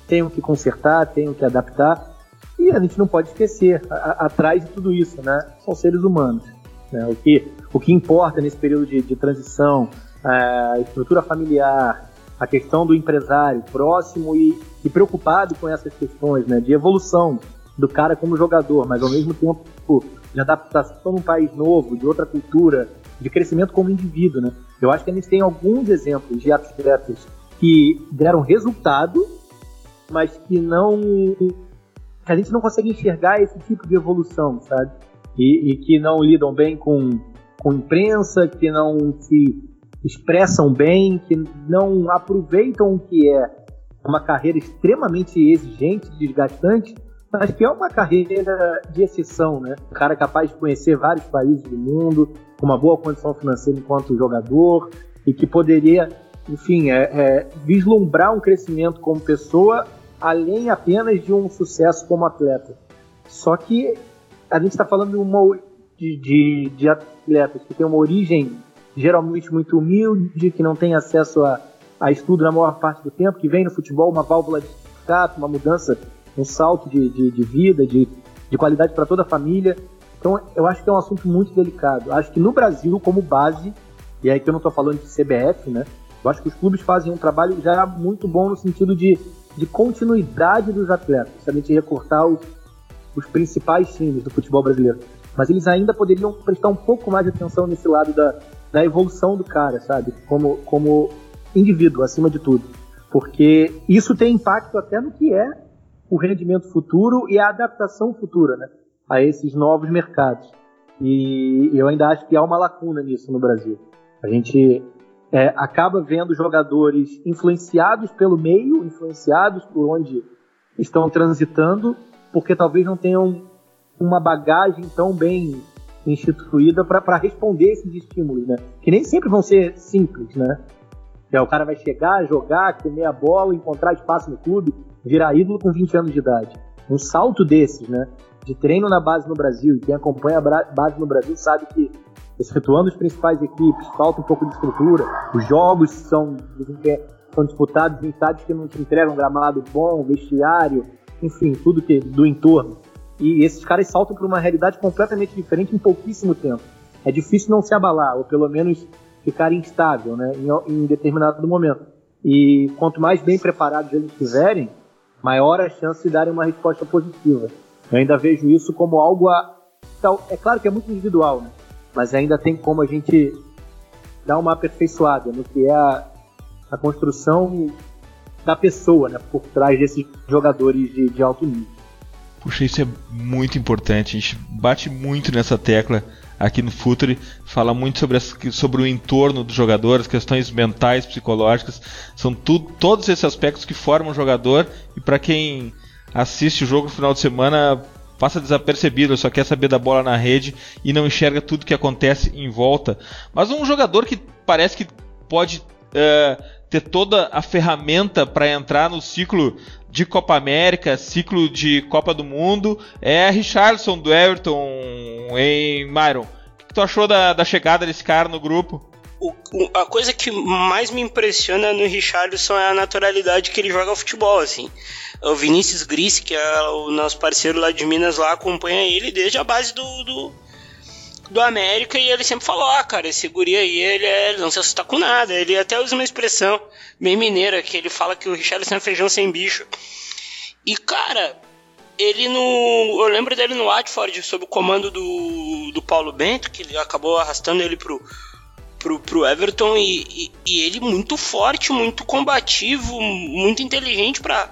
têm o que consertar, têm o que adaptar, e a gente não pode esquecer, a, a, atrás de tudo isso, né, são seres humanos. Né, o, que, o que importa nesse período de, de transição, a estrutura familiar, a questão do empresário próximo e, e preocupado com essas questões né, de evolução do cara como jogador, mas ao mesmo tempo de adaptação num país novo, de outra cultura, de crescimento como indivíduo. Né? Eu acho que a gente tem alguns exemplos de atletas que deram resultado, mas que não. que a gente não consegue enxergar esse tipo de evolução, sabe? E, e que não lidam bem com, com imprensa, que não se expressam bem, que não aproveitam o que é uma carreira extremamente exigente, desgastante, mas que é uma carreira de exceção, né? Um cara capaz de conhecer vários países do mundo, com uma boa condição financeira enquanto jogador, e que poderia, enfim, é, é, vislumbrar um crescimento como pessoa, além apenas de um sucesso como atleta. Só que a gente está falando de, uma, de, de, de atletas que têm uma origem geralmente muito humilde, que não tem acesso a, a estudo na maior parte do tempo, que vem no futebol uma válvula de escape, uma mudança, um salto de, de, de vida, de, de qualidade para toda a família. Então, eu acho que é um assunto muito delicado. Acho que no Brasil, como base, e aí que eu não estou falando de CBF, né? Eu acho que os clubes fazem um trabalho já muito bom no sentido de, de continuidade dos atletas, gente recortar os, os principais times do futebol brasileiro. Mas eles ainda poderiam prestar um pouco mais de atenção nesse lado da, da evolução do cara, sabe? Como, como indivíduo, acima de tudo. Porque isso tem impacto até no que é o rendimento futuro e a adaptação futura, né? A esses novos mercados. E eu ainda acho que há uma lacuna nisso no Brasil. A gente é, acaba vendo jogadores influenciados pelo meio, influenciados por onde estão transitando, porque talvez não tenham uma bagagem tão bem instituída para responder esses estímulos, né? Que nem sempre vão ser simples, né? É, o cara vai chegar, jogar, comer a bola, encontrar espaço no clube, virar ídolo com 20 anos de idade. Um salto desses, né? De treino na base no Brasil, e quem acompanha a base no Brasil sabe que, excetuando as principais equipes, falta um pouco de estrutura, os jogos são, são disputados em estádios que não te entregam gramado bom, vestiário, enfim, tudo que do entorno. E esses caras saltam para uma realidade completamente diferente em pouquíssimo tempo. É difícil não se abalar, ou pelo menos ficar instável né, em, em determinado momento. E quanto mais bem preparados eles estiverem, maior a chance de darem uma resposta positiva. Eu ainda vejo isso como algo a. É claro que é muito individual, né? mas ainda tem como a gente dar uma aperfeiçoada no que é a, a construção da pessoa né, por trás desses jogadores de, de alto nível. Puxa, isso é muito importante. A gente bate muito nessa tecla aqui no Futuri, fala muito sobre, as, sobre o entorno do jogador, as questões mentais, psicológicas, são tudo, todos esses aspectos que formam o jogador e para quem assiste o jogo no final de semana passa desapercebido, só quer saber da bola na rede e não enxerga tudo que acontece em volta. Mas um jogador que parece que pode uh, ter toda a ferramenta para entrar no ciclo de Copa América, ciclo de Copa do Mundo, é Richardson do Everton em Myron. O que tu achou da, da chegada desse cara no grupo? O, a coisa que mais me impressiona no Richardson é a naturalidade que ele joga futebol, assim. O Vinícius Gris, que é o nosso parceiro lá de Minas, lá acompanha ele desde a base do, do do América e ele sempre falou, ah, cara, esse guri aí, ele, é, ele não se assusta com nada. Ele até usa uma expressão bem mineira, que ele fala que o Richarlison é feijão sem bicho. E, cara, ele no... Eu lembro dele no Watford, sob o comando do, do Paulo Bento, que ele acabou arrastando ele pro, pro, pro Everton, e, e, e ele muito forte, muito combativo, muito inteligente para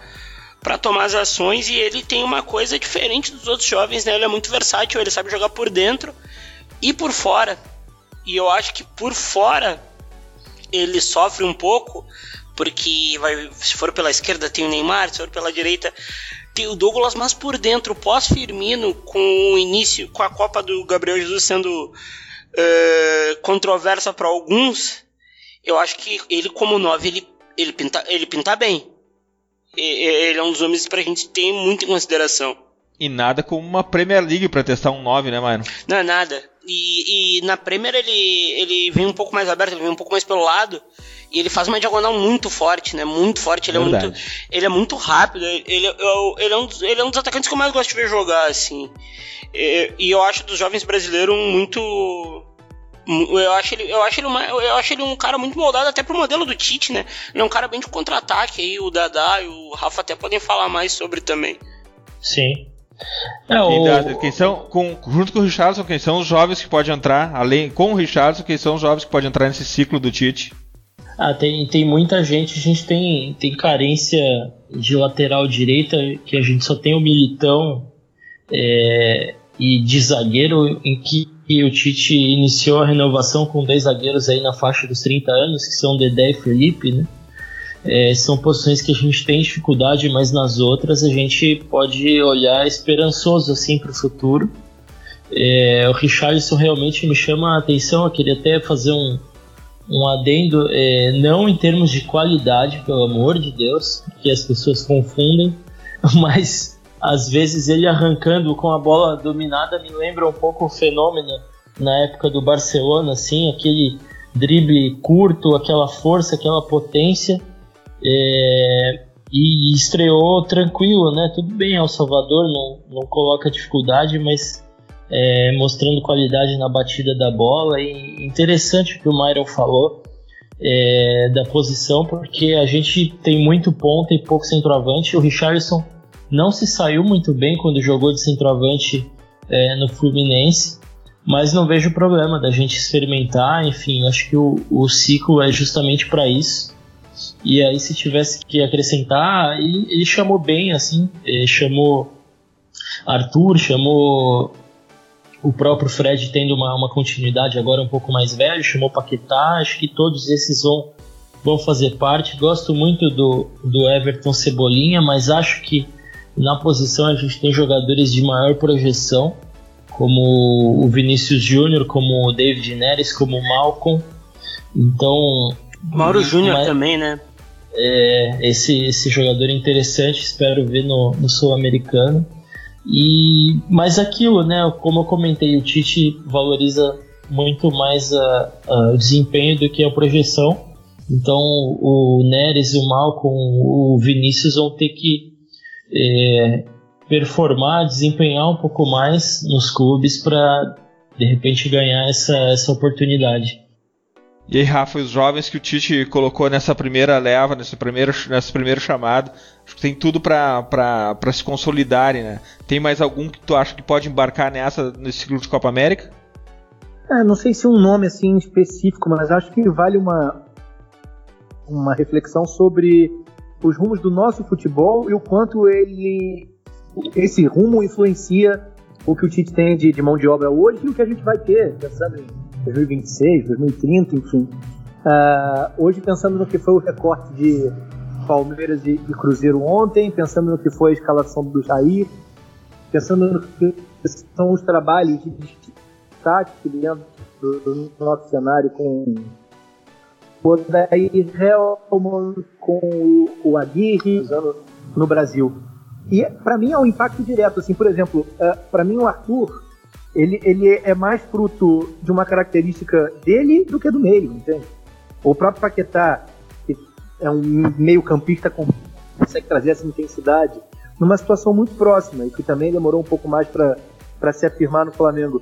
para tomar as ações e ele tem uma coisa diferente dos outros jovens, né? Ele é muito versátil, ele sabe jogar por dentro e por fora. E eu acho que por fora ele sofre um pouco, porque vai, se for pela esquerda tem o Neymar, se for pela direita tem o Douglas, mas por dentro, pós-Firmino, com o início, com a Copa do Gabriel Jesus sendo uh, controversa para alguns, eu acho que ele como 9, ele, ele, pinta, ele pinta bem. ele é um dos homens pra gente ter muito em consideração. E nada como uma Premier League para testar um 9, né, mano? Não, nada. E, e, na Premier ele, ele vem um pouco mais aberto, ele vem um pouco mais pelo lado. E ele faz uma diagonal muito forte, né? Muito forte. Ele, é muito, ele é muito rápido. Ele, ele, ele, é um dos, ele é um dos atacantes que eu mais gosto de ver jogar, assim. E, e eu acho dos jovens brasileiros muito. Eu acho, ele, eu, acho ele uma, eu acho ele um cara muito moldado até pro modelo do Tite, né? Ele é um cara bem de contra-ataque aí, o Dadá e o Rafa até podem falar mais sobre também. Sim. É, o... quem são, com, junto com o Richardson, quem são os jovens que podem entrar, além com o Richardson, quem são os jovens que podem entrar nesse ciclo do Tite? Ah, tem, tem muita gente, a gente tem, tem carência de lateral direita, que a gente só tem o Militão é, e de zagueiro, em que o Tite iniciou a renovação com dois zagueiros aí na faixa dos 30 anos, que são Dedé e Felipe, né? É, são posições que a gente tem dificuldade, mas nas outras a gente pode olhar esperançoso assim para o futuro. É, o Richardson realmente me chama a atenção. Eu queria até fazer um, um adendo, é, não em termos de qualidade, pelo amor de Deus, que as pessoas confundem, mas às vezes ele arrancando com a bola dominada me lembra um pouco o fenômeno na época do Barcelona, assim, aquele drible curto, aquela força, aquela potência é, e estreou tranquilo, né? Tudo bem, El Salvador não, não coloca dificuldade, mas é, mostrando qualidade na batida da bola. E interessante o que o Myron falou é, da posição, porque a gente tem muito ponta e pouco centroavante. O Richardson não se saiu muito bem quando jogou de centroavante é, no Fluminense, mas não vejo problema da gente experimentar. Enfim, acho que o, o ciclo é justamente para isso. E aí, se tivesse que acrescentar, ele, ele chamou bem, assim, ele chamou Arthur, chamou o próprio Fred tendo uma, uma continuidade agora um pouco mais velho, chamou Paquetá, acho que todos esses vão, vão fazer parte. Gosto muito do, do Everton Cebolinha, mas acho que na posição a gente tem jogadores de maior projeção, como o Vinícius Júnior, como o David Neres, como o Malcolm. Então, Mauro Júnior também, né? É, esse, esse jogador é interessante, espero ver no, no Sul-Americano. E mas aquilo, né? Como eu comentei, o Tite valoriza muito mais a, a, o desempenho do que a projeção. Então o Neres, o Malcom, o Vinícius vão ter que é, performar, desempenhar um pouco mais nos clubes para de repente ganhar essa, essa oportunidade. E aí, Rafa, os jovens que o Tite colocou nessa primeira leva, nesse primeiro, nesse primeiro chamado, acho que tem tudo para se consolidarem, né? Tem mais algum que tu acha que pode embarcar nessa, nesse ciclo de Copa América? É, não sei se um nome assim específico, mas acho que vale uma, uma reflexão sobre os rumos do nosso futebol e o quanto ele esse rumo influencia o que o Tite tem de, de mão de obra hoje e o que a gente vai ter, pensando em 2026, 2030, enfim. Uh, hoje, pensando no que foi o recorte de Palmeiras e, e, Cruzeiro ontem, pensando no que foi a escalação do Jair, pensando no que são os trabalhos de destaque dentro do, do nosso cenário com o Daí Helman, com o, Aguirre, no Brasil. E para mim é um impacto direto, assim, por exemplo, uh, ah, para mim o Arthur ele, ele é mais fruto de uma característica dele do que do meio, entende? O próprio Paquetá, que é um meio campista com consegue trazer essa intensidade numa situação muito próxima e que também demorou um pouco mais para se afirmar no Flamengo.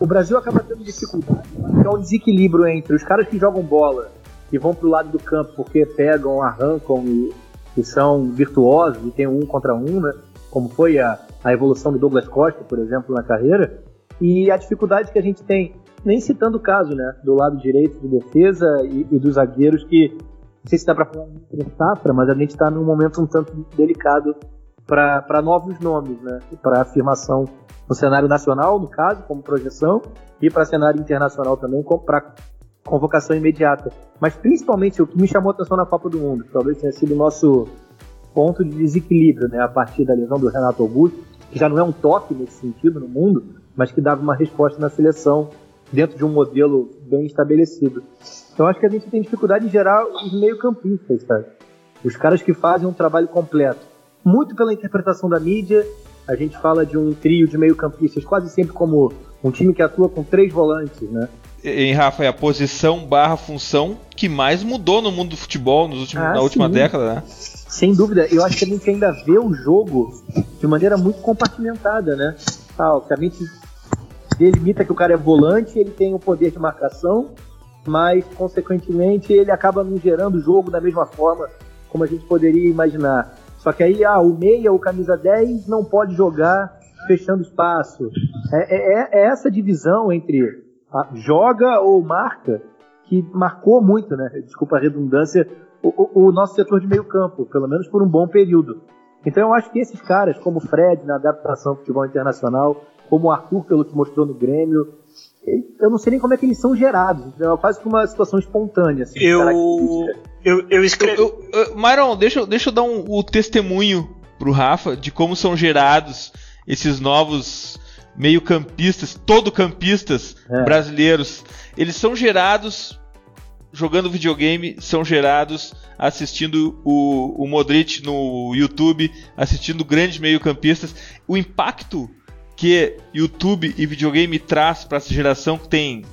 O Brasil acaba tendo dificuldade, é um desequilíbrio entre os caras que jogam bola e vão para o lado do campo porque pegam, arrancam e, e são virtuosos e tem um contra um, né? como foi a, a evolução do Douglas Costa, por exemplo, na carreira, e a dificuldade que a gente tem, nem citando o caso, né, do lado direito de defesa e, e dos zagueiros, que não sei se dá para falar em safra, mas a gente está num momento um tanto delicado para novos nomes, né, para afirmação no cenário nacional, no caso, como projeção, e para cenário internacional também, para convocação imediata. Mas principalmente o que me chamou a atenção na Copa do Mundo, talvez tenha sido o nosso ponto de desequilíbrio, né, a partir da lesão do Renato Augusto, que já não é um top nesse sentido no mundo, mas que dava uma resposta na seleção dentro de um modelo bem estabelecido. Então acho que a gente tem dificuldade em gerar os meio-campistas, sabe? Os caras que fazem um trabalho completo. Muito pela interpretação da mídia, a gente fala de um trio de meio-campistas quase sempre como um time que atua com três volantes, né? Em Rafa, é a posição barra função que mais mudou no mundo do futebol nos últimos, ah, na última sim. década, né? Sem dúvida, eu acho que a gente ainda vê o jogo de maneira muito compartimentada, né? Ah, a gente delimita que o cara é volante, ele tem o poder de marcação, mas consequentemente ele acaba não gerando o jogo da mesma forma como a gente poderia imaginar. Só que aí, ah, o meia, o camisa 10 não pode jogar fechando espaço. É, é, é essa divisão entre joga ou marca que marcou muito, né? Desculpa a redundância, o, o, nosso setor de meio campo, pelo menos por um bom período. Então eu acho que esses caras, como o Fred na adaptação ao futebol internacional, como o Arthur pelo que mostrou no Grêmio, eu não sei nem como é que eles são gerados. É quase que uma situação espontânea. Assim, eu, eu, eu escrevi. Eu, eu, Myron, deixa, deixa eu dar um, o testemunho pro Rafa de como são gerados esses novos meio-campistas, todo-campistas é. brasileiros. Eles são gerados jogando videogame, são gerados assistindo o, o Modric no YouTube, assistindo grandes meio-campistas. O impacto que YouTube e videogame traz para essa geração que tem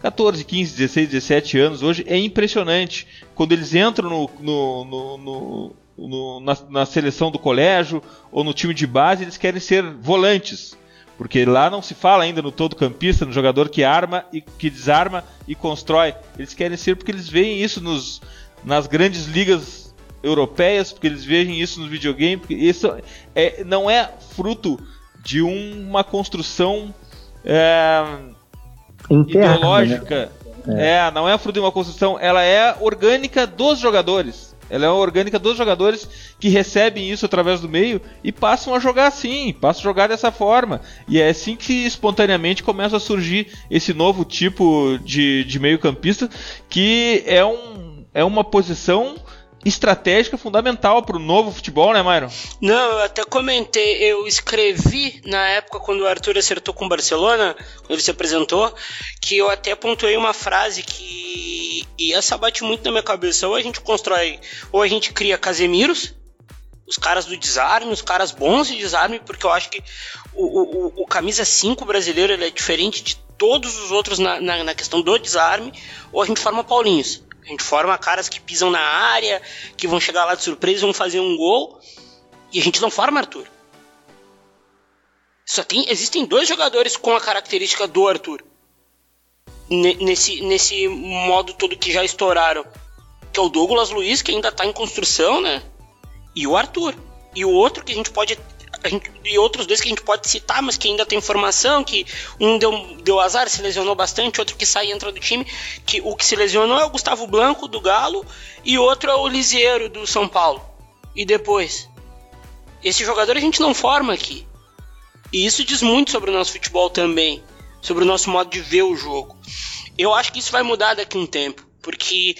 14, 15, 16, 17 anos hoje é impressionante. Quando eles entram no, no, no, na, na, seleção do colégio ou no time de base, eles querem ser volantes. Porque lá não se fala ainda no todo campista, no jogador que arma e que desarma e constrói. Eles querem ser porque eles veem isso nos, nas grandes ligas europeias, porque eles veem isso nos videogames. Isso é, não é fruto de uma construção é, Interna, ideológica. Né? É. é, não é fruto de uma construção, ela é orgânica dos jogadores. Ela é orgânica dos jogadores que recebem isso através do meio e passam a jogar assim, passam a jogar dessa forma. E é assim que espontaneamente começa a surgir esse novo tipo de, de meio-campista que é, um, é uma posição estratégica fundamental para o novo futebol, né, Myron? Não, eu até comentei, eu escrevi na época quando o Arthur acertou com o Barcelona, quando ele se apresentou, que eu até pontuei uma frase que e essa bate muito na minha cabeça. Ou a gente constrói, ou a gente cria Casemiros, os caras do desarme, os caras bons de desarme, porque eu acho que o, o, o camisa 5 brasileiro é diferente de todos os outros na, na, na questão do desarme, ou a gente forma Paulinhos. A gente forma caras que pisam na área, que vão chegar lá de surpresa vão fazer um gol. E a gente não forma Arthur. Só tem, existem dois jogadores com a característica do Arthur. nesse, nesse modo todo que já estouraram. Que é o Douglas Luiz, que ainda está em construção, né? E o Arthur. E o outro que a gente pode gente, e outros dois que a gente pode citar, mas que ainda tem informação, que um deu, deu azar, se lesionou bastante, outro que sai e entra do time, que o que se lesionou é o Gustavo Blanco do Galo e outro é o Lisieiro do São Paulo. E depois? Esse jogador a gente não forma aqui. E isso diz muito sobre o nosso futebol também, sobre o nosso modo de ver o jogo. Eu acho que isso vai mudar daqui a um tempo, porque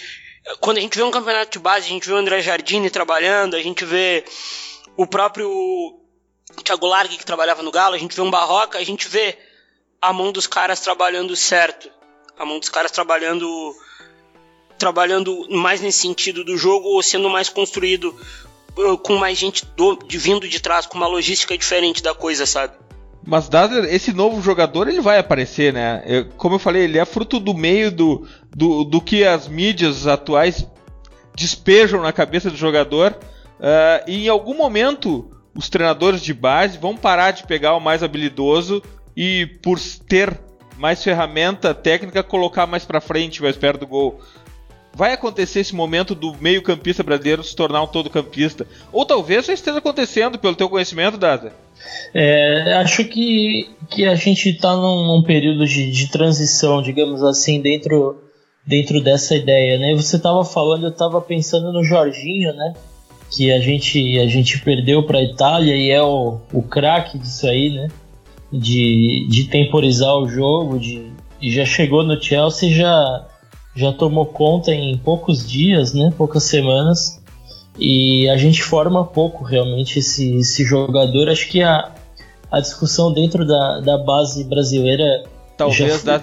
quando a gente vê um campeonato de base, a gente vê o André Jardine trabalhando, a gente vê o próprio Thiago Largue que trabalhava no Galo, a gente vê um Barroca, a gente vê a mão dos caras trabalhando certo. A mão dos caras trabalhando trabalhando mais nesse sentido do jogo ou sendo mais construído uh, com mais gente do, de, vindo de trás, com uma logística diferente da coisa, sabe? Mas Dazzler, esse novo jogador, ele vai aparecer, né? Eu, como eu falei, ele é fruto do meio do, do, do que as mídias atuais despejam na cabeça do jogador. Uh, e em algum momento os treinadores de base vão parar de pegar o mais habilidoso e por ter mais ferramenta técnica colocar mais para frente, mais perto do gol. Vai acontecer esse momento do meio-campista brasileiro se tornar um todo-campista? Ou talvez já esteja acontecendo pelo teu conhecimento, Daza? É, acho que, que a gente está num, num, período de, de, transição, digamos assim, dentro, dentro dessa ideia. Né? Você estava falando, eu estava pensando no Jorginho, né? Que a gente, a gente perdeu para a Itália e é o, o craque disso aí, né? De, de temporizar o jogo, de, e já chegou no Chelsea, já, já tomou conta em poucos dias, né? Poucas semanas. E a gente forma pouco realmente esse, esse jogador. Acho que a, a discussão dentro da, da base brasileira. Talvez, já...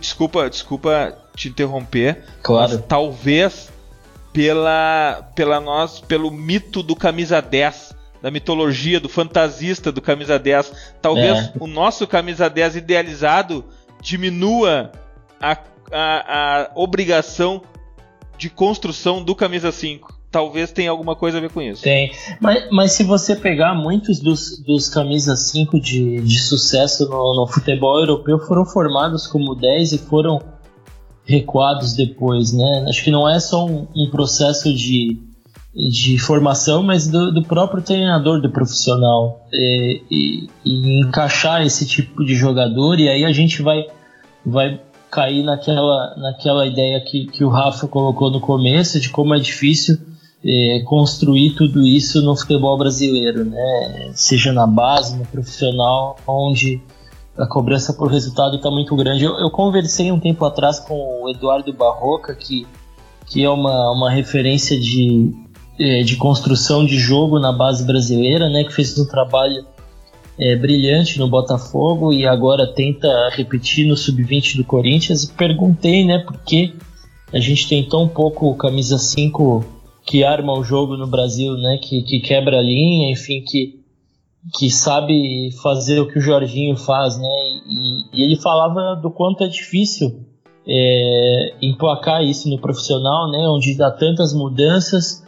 desculpa, desculpa te interromper. Claro. talvez pela, pela nós, pelo mito do camisa 10, da mitologia do fantasista do camisa 10. Talvez é. o nosso camisa 10 idealizado diminua a, a, a obrigação de construção do camisa 5 talvez tenha alguma coisa a ver com isso. Tem. Mas, mas se você pegar muitos dos, dos camisas 5 de, de sucesso no, no, futebol europeu foram formados como 10 e foram recuados depois, né? Acho que não é só um, um processo de, de formação, mas do, do próprio treinador, do profissional. E, e, e, encaixar esse tipo de jogador, e aí a gente vai, vai cair naquela, naquela ideia que, que o Rafa colocou no começo, de como é difícil é, construir tudo isso no futebol brasileiro, né? Seja na base, no profissional, onde a cobrança por resultado está muito grande. Eu, eu, conversei um tempo atrás com o Eduardo Barroca, que, que é uma, uma referência de, é, de construção de jogo na base brasileira, né? Que fez um trabalho é, brilhante no Botafogo e agora tenta repetir no sub-20 do Corinthians. E perguntei, né, por que a gente tem tão pouco camisa 5 que arma o jogo no Brasil, né? Que, que quebra a linha, enfim, que, que sabe fazer o que o Jorginho faz, né? E, e ele falava do quanto é difícil é, emplacar isso no profissional, né? Onde dá tantas mudanças,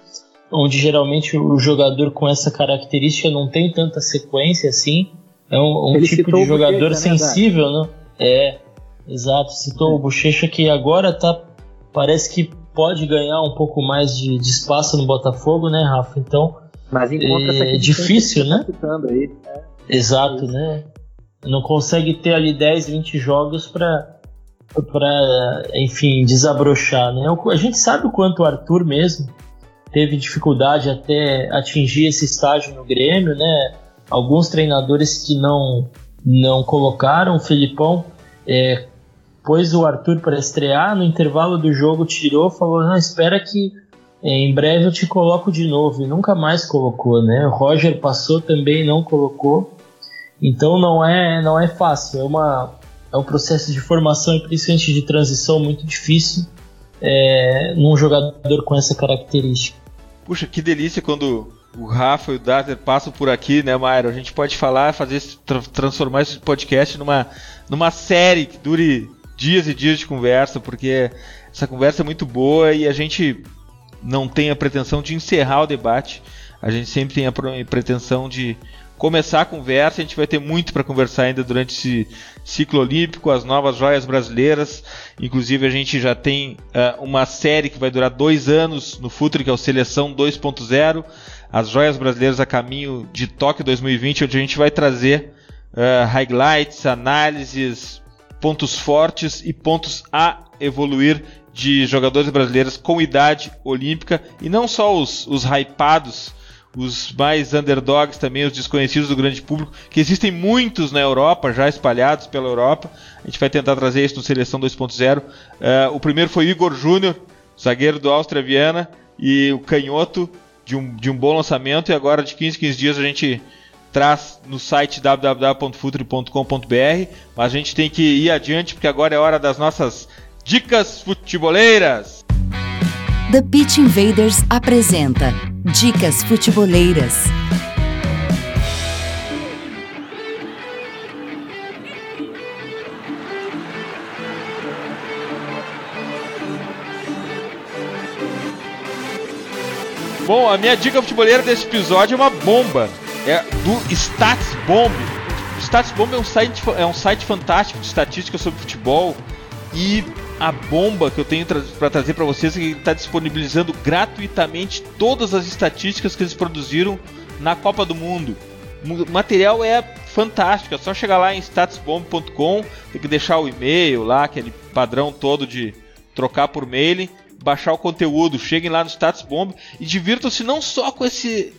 onde geralmente o jogador com essa característica não tem tanta sequência assim. É um, um tipo de jogador né, sensível, né? É, exato. Citou é. o Bochecha que agora tá. Parece que pode ganhar um pouco mais de, de espaço no Botafogo, né, Rafa? Então, Mas é difícil, né? Aí, é. Exato, né? Não consegue ter ali 10, 20 jogos para para enfim desabrochar, né? A gente sabe o quanto o Arthur mesmo teve dificuldade até atingir esse estágio no Grêmio, né? Alguns treinadores que não não colocaram o Filipão é, pôs o Arthur para estrear, no intervalo do jogo tirou, falou: não, espera que é, em breve eu te coloco de novo. E nunca mais colocou, né? O Roger passou também não colocou. Então não é, não é fácil, é, uma, é um processo de formação e principalmente de transição muito difícil é, num jogador com essa característica. Puxa, que delícia quando o Rafa e o Darter passam por aqui, né, Mairo? A gente pode falar, fazer transformar esse podcast numa, numa série que dure dias e dias de conversa, porque essa conversa é muito boa e a gente não tem a pretensão de encerrar o debate. A gente sempre tem a pretensão de começar a conversa. A gente vai ter muito para conversar ainda durante esse ciclo olímpico, as novas joias brasileiras. Inclusive, a gente já tem uh, uma série que vai durar dois anos no Futre, que é o Seleção 2.0. As joias brasileiras a caminho de Tóquio 2020, onde a gente vai trazer uh, highlights, análises, pontos fortes e pontos a evoluir de jogadores brasileiros com idade olímpica e não só os, os hypados, os mais underdogs também, os desconhecidos do grande público, que existem muitos na Europa, já espalhados pela Europa. A gente vai tentar trazer isso no Seleção 2.0. Uh, eh, o primeiro foi Igor Júnior, zagueiro do Áustria Viena, e o canhoto de um, de um bom lançamento. E agora, de 15 15 dias, a gente traz no site www.futre.com.br, mas a gente tem que ir adiante porque agora é hora das nossas dicas futeboleiras. The Pitch Invaders apresenta Dicas Futeboleiras. Bom, a minha dica futeboleira desse episódio é uma bomba é do Stats Bomb. O Stats Bomb é um site, é um site fantástico de estatística sobre futebol e a bomba que eu tenho tra para trazer para vocês é que está disponibilizando gratuitamente todas as estatísticas que eles produziram na Copa do Mundo. O material é fantástico, é só chegar lá em statsbomb.com, tem que deixar o e-mail lá, aquele padrão todo de trocar por mail, baixar o conteúdo, cheguem lá no Status Bomb e divirtam-se não só com esse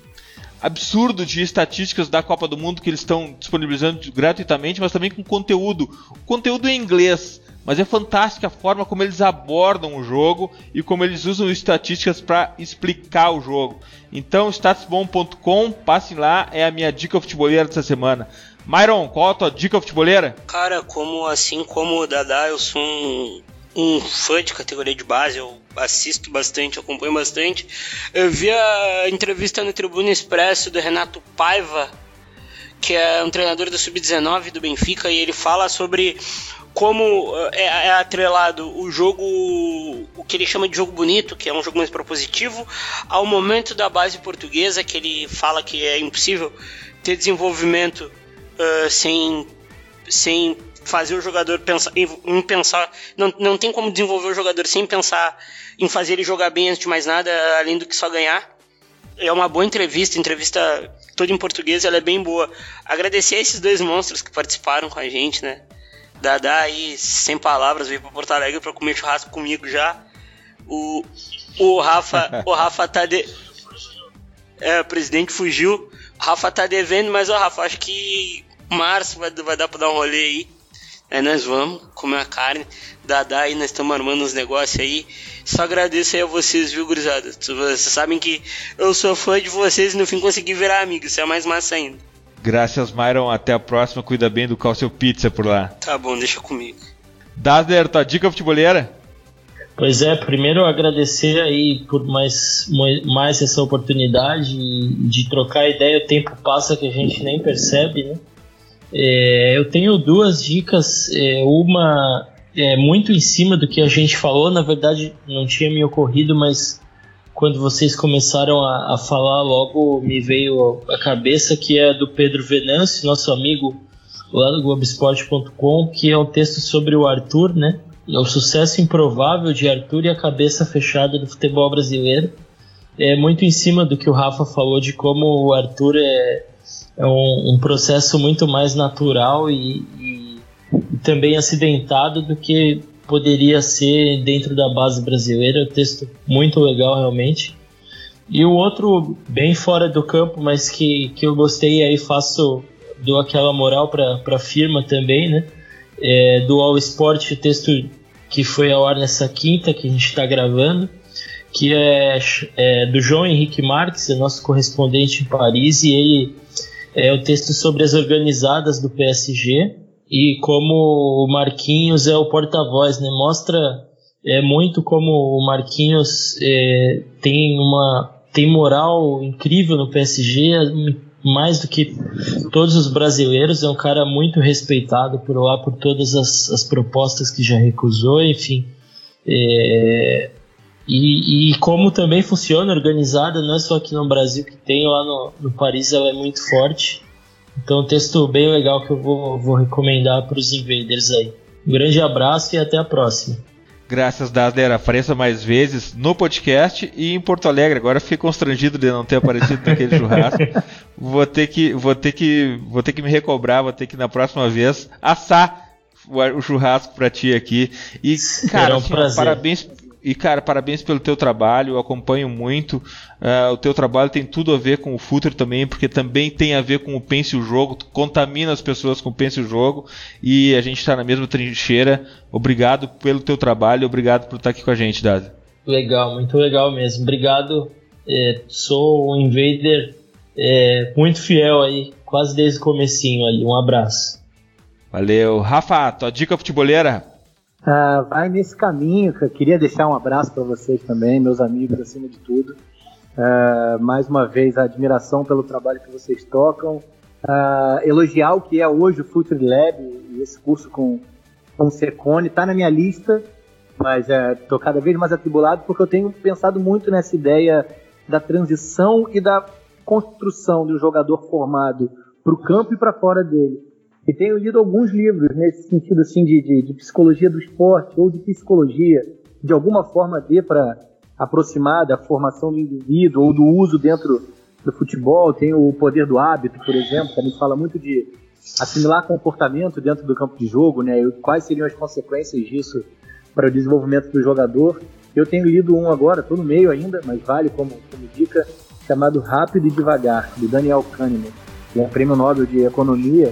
absurdo de estatísticas da Copa do Mundo que eles estão disponibilizando gratuitamente, mas também com conteúdo. Conteúdo em inglês, mas é fantástica a forma como eles abordam o jogo e como eles usam estatísticas para explicar o jogo. Então, statsbom.com, passem lá, é a minha dica futeboleira dessa semana. Myron, qual a tua dica futeboleira? Cara, como assim como o Dada, eu sou um um fã de categoria de base, eu assisto bastante, acompanho bastante. Eu vi a entrevista no Tribuna Expresso do Renato Paiva, que é um treinador do Sub-19 do Benfica, e ele fala sobre como é, é, atrelado o jogo, o que ele chama de jogo bonito, que é um jogo mais propositivo, ao momento da base portuguesa, que ele fala que é impossível ter desenvolvimento uh, sem, sem fazer o jogador pensar em pensar. Não, não tem como desenvolver o jogador sem pensar em fazer ele jogar bem antes de mais nada, além do que só ganhar. É uma boa entrevista, entrevista toda em português, ela é bem boa. Agradecer a esses dois monstros que participaram com a gente, né? Dadá aí, sem palavras, veio para Porto Alegre para comer churrasco comigo já. O, o Rafa, o Rafa tá de. É, o presidente fugiu. O Rafa tá devendo, mas o Rafa, acho que março vai, vai dar para dar um rolê aí. Aí nós vamos comer a carne. Dadá aí, nós estamos armando uns negócios aí. Só agradeço aí a vocês, viu, gurizada? Vocês sabem que eu sou fã de vocês e no fim consegui virar amigo. Isso é mais massa ainda. Graças, Myron. Até a próxima. Cuida bem do Calcio Pizza por lá. Tá bom, deixa comigo. Dasler, tua dica futeboleira? Pois é, primeiro agradecer aí por mais, mais essa oportunidade de trocar ideia. O tempo passa que a gente nem percebe, né? É, eu tenho duas dicas. É, uma é muito em cima do que a gente falou, na verdade não tinha me ocorrido, mas quando vocês começaram a, a falar, logo me veio a cabeça que é do Pedro Venâncio, nosso amigo lá do Globoesporte.com, que é um texto sobre o Arthur, né? É o sucesso improvável de Arthur e a cabeça fechada do futebol brasileiro. É muito em cima do que o Rafa falou de como o Arthur é, é um, um processo muito mais natural e, e, e, também acidentado do que poderia ser dentro da base brasileira. É texto muito legal, realmente. E o outro, bem fora do campo, mas que, que eu gostei aí, faço, dou aquela moral para a firma também, né? É, do All Sport, o texto que foi ao ar nessa quinta, que a gente está gravando, que é, é, do João Henrique Marques, é nosso correspondente em Paris, e ele é o texto sobre as organizadas do PSG e como o Marquinhos é o porta-voz, né? Mostra é, muito como o Marquinhos é, tem uma tem moral incrível no PSG, mais do que todos os brasileiros, é um cara muito respeitado por lá por todas as, as propostas que já recusou, enfim. É, e, e, como também funciona organizada, não é só aqui no Brasil que tem, lá no, no Paris ela é muito forte. Então, um texto bem legal que eu vou, vou recomendar para os invaders aí. Um grande abraço e até a próxima. Graças, Dasler. Apareça mais vezes no podcast e em Porto Alegre. Agora fiquei constrangido de não ter aparecido naquele churrasco. Vou ter que, vou ter que, vou ter que me recobrar. Vou ter que na próxima vez assar o churrasco para ti aqui. E cara, um assim, parabéns e, cara, parabéns pelo teu trabalho, eu acompanho muito. Uh, o teu trabalho tem tudo a ver com o futuro também, porque também tem a ver com o Pense o Jogo, tu contamina as pessoas com o Pense o Jogo e a gente está na mesma trincheira. Obrigado pelo teu trabalho, obrigado por estar aqui com a gente, Dado. Legal, muito legal mesmo. Obrigado. É, sou um invader é, muito fiel aí, quase desde o comecinho ali. Um abraço. Valeu. Rafa, tua dica futeboleira? Uh, vai nesse caminho. Eu queria deixar um abraço para vocês também, meus amigos, acima de tudo. Uh, mais uma vez, a admiração pelo trabalho que vocês tocam. Uh, elogiar o que é hoje o Future Lab e esse curso com, com o Secone. Está na minha lista, mas estou uh, cada vez mais atribulado porque eu tenho pensado muito nessa ideia da transição e da construção de um jogador formado para o campo e para fora dele. E tenho lido alguns livros nesse sentido assim de, de, de psicologia do esporte ou de psicologia, de alguma forma dê para aproximar da formação do indivíduo ou do uso dentro do futebol. Tem o poder do hábito, por exemplo, também fala muito de assimilar comportamento dentro do campo de jogo, né? E quais seriam as consequências disso para o desenvolvimento do jogador. Eu tenho lido um agora, estou no meio ainda, mas vale como, como dica, chamado Rápido e Devagar, do Daniel Kahneman, que é um prêmio Nobel de Economia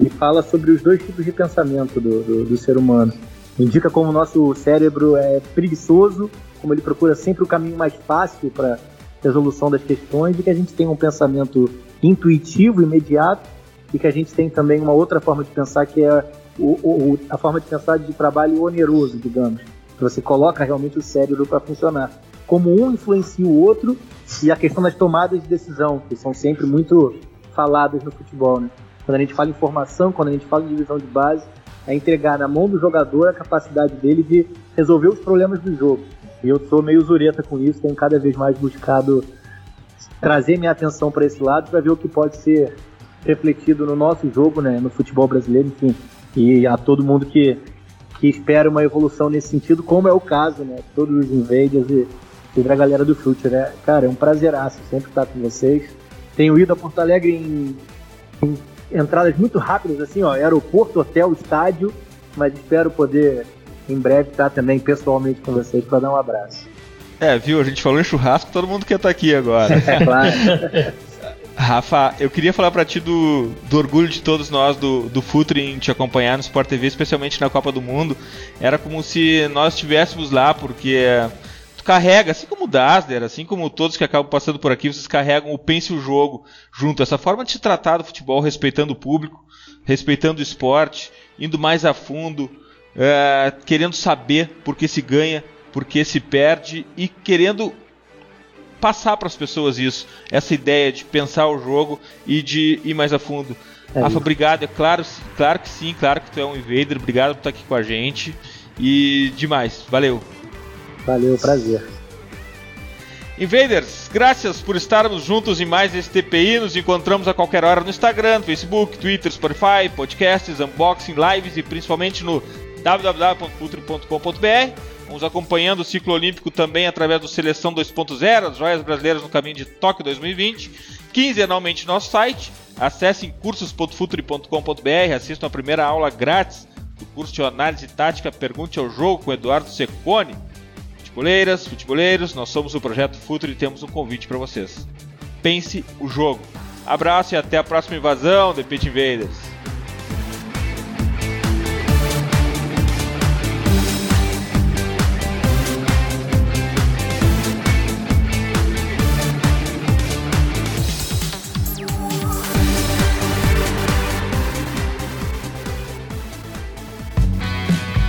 e fala sobre os dois tipos de pensamento do, do, do ser humano. Indica como o nosso cérebro é preguiçoso, como ele procura sempre o caminho mais fácil para resolução das questões, e que a gente tem um pensamento intuitivo, imediato, e que a gente tem também uma outra forma de pensar que é o, o, a forma de pensar de trabalho oneroso, digamos. Você coloca realmente o cérebro para funcionar. Como um influencia o outro e a questão das tomadas de decisão, que são sempre muito faladas no futebol. Né? Quando a gente fala em formação, quando a gente fala em divisão de base, é entregar na mão do jogador a capacidade dele de resolver os problemas do jogo. E eu sou meio zureta com isso, tenho cada vez mais buscado trazer minha atenção para esse lado para ver o que pode ser refletido no nosso jogo, né, no futebol brasileiro, enfim, e a todo mundo que, que espera uma evolução nesse sentido, como é o caso, né, todos os invaders e, e da galera do Future, né, cara, é um prazeraço sempre estar com vocês. Tenho ido a Porto Alegre em, em entradas muito rápidas, assim, ó, aeroporto, hotel, estádio, mas espero poder em breve estar também pessoalmente com vocês para dar um abraço. É, viu? A gente falou em churrasco, todo mundo quer estar aqui agora. É claro. Rafa, eu queria falar para ti do, do, orgulho de todos nós do, do Futre em te acompanhar no Sport TV, especialmente na Copa do Mundo. Era como se nós estivéssemos lá, porque carrega, assim como o Dasler, assim como todos que acabam passando por aqui, vocês carregam o pense o jogo junto. Essa forma de se tratar do futebol, respeitando o público, respeitando o esporte, indo mais a fundo, é, querendo saber por que se ganha, por que se perde e querendo passar para as pessoas isso, essa ideia de pensar o jogo e de ir mais a fundo. É Rafa, obrigado. É claro, claro que sim, claro que tu é um invader. Obrigado por estar aqui com a gente. E demais. Valeu. Valeu, prazer. Invaders, graças por estarmos juntos em mais esse TPI. Nos encontramos a qualquer hora no Instagram, Facebook, Twitter, Spotify, podcasts, unboxing, lives e principalmente no www.futre.com.br. Vamos acompanhando o ciclo olímpico também através do Seleção 2.0, as joias brasileiras no caminho de Tóquio 2020. Quinzenalmente no nosso site. Acessem cursos.futre.com.br, assistam a primeira aula grátis do curso de análise tática Pergunte ao Jogo com Eduardo Secone. Futeboleiras, futeboleiros, nós somos o Projeto Futre e temos um convite para vocês. Pense o jogo. Abraço e até a próxima invasão, The Pit Invaders.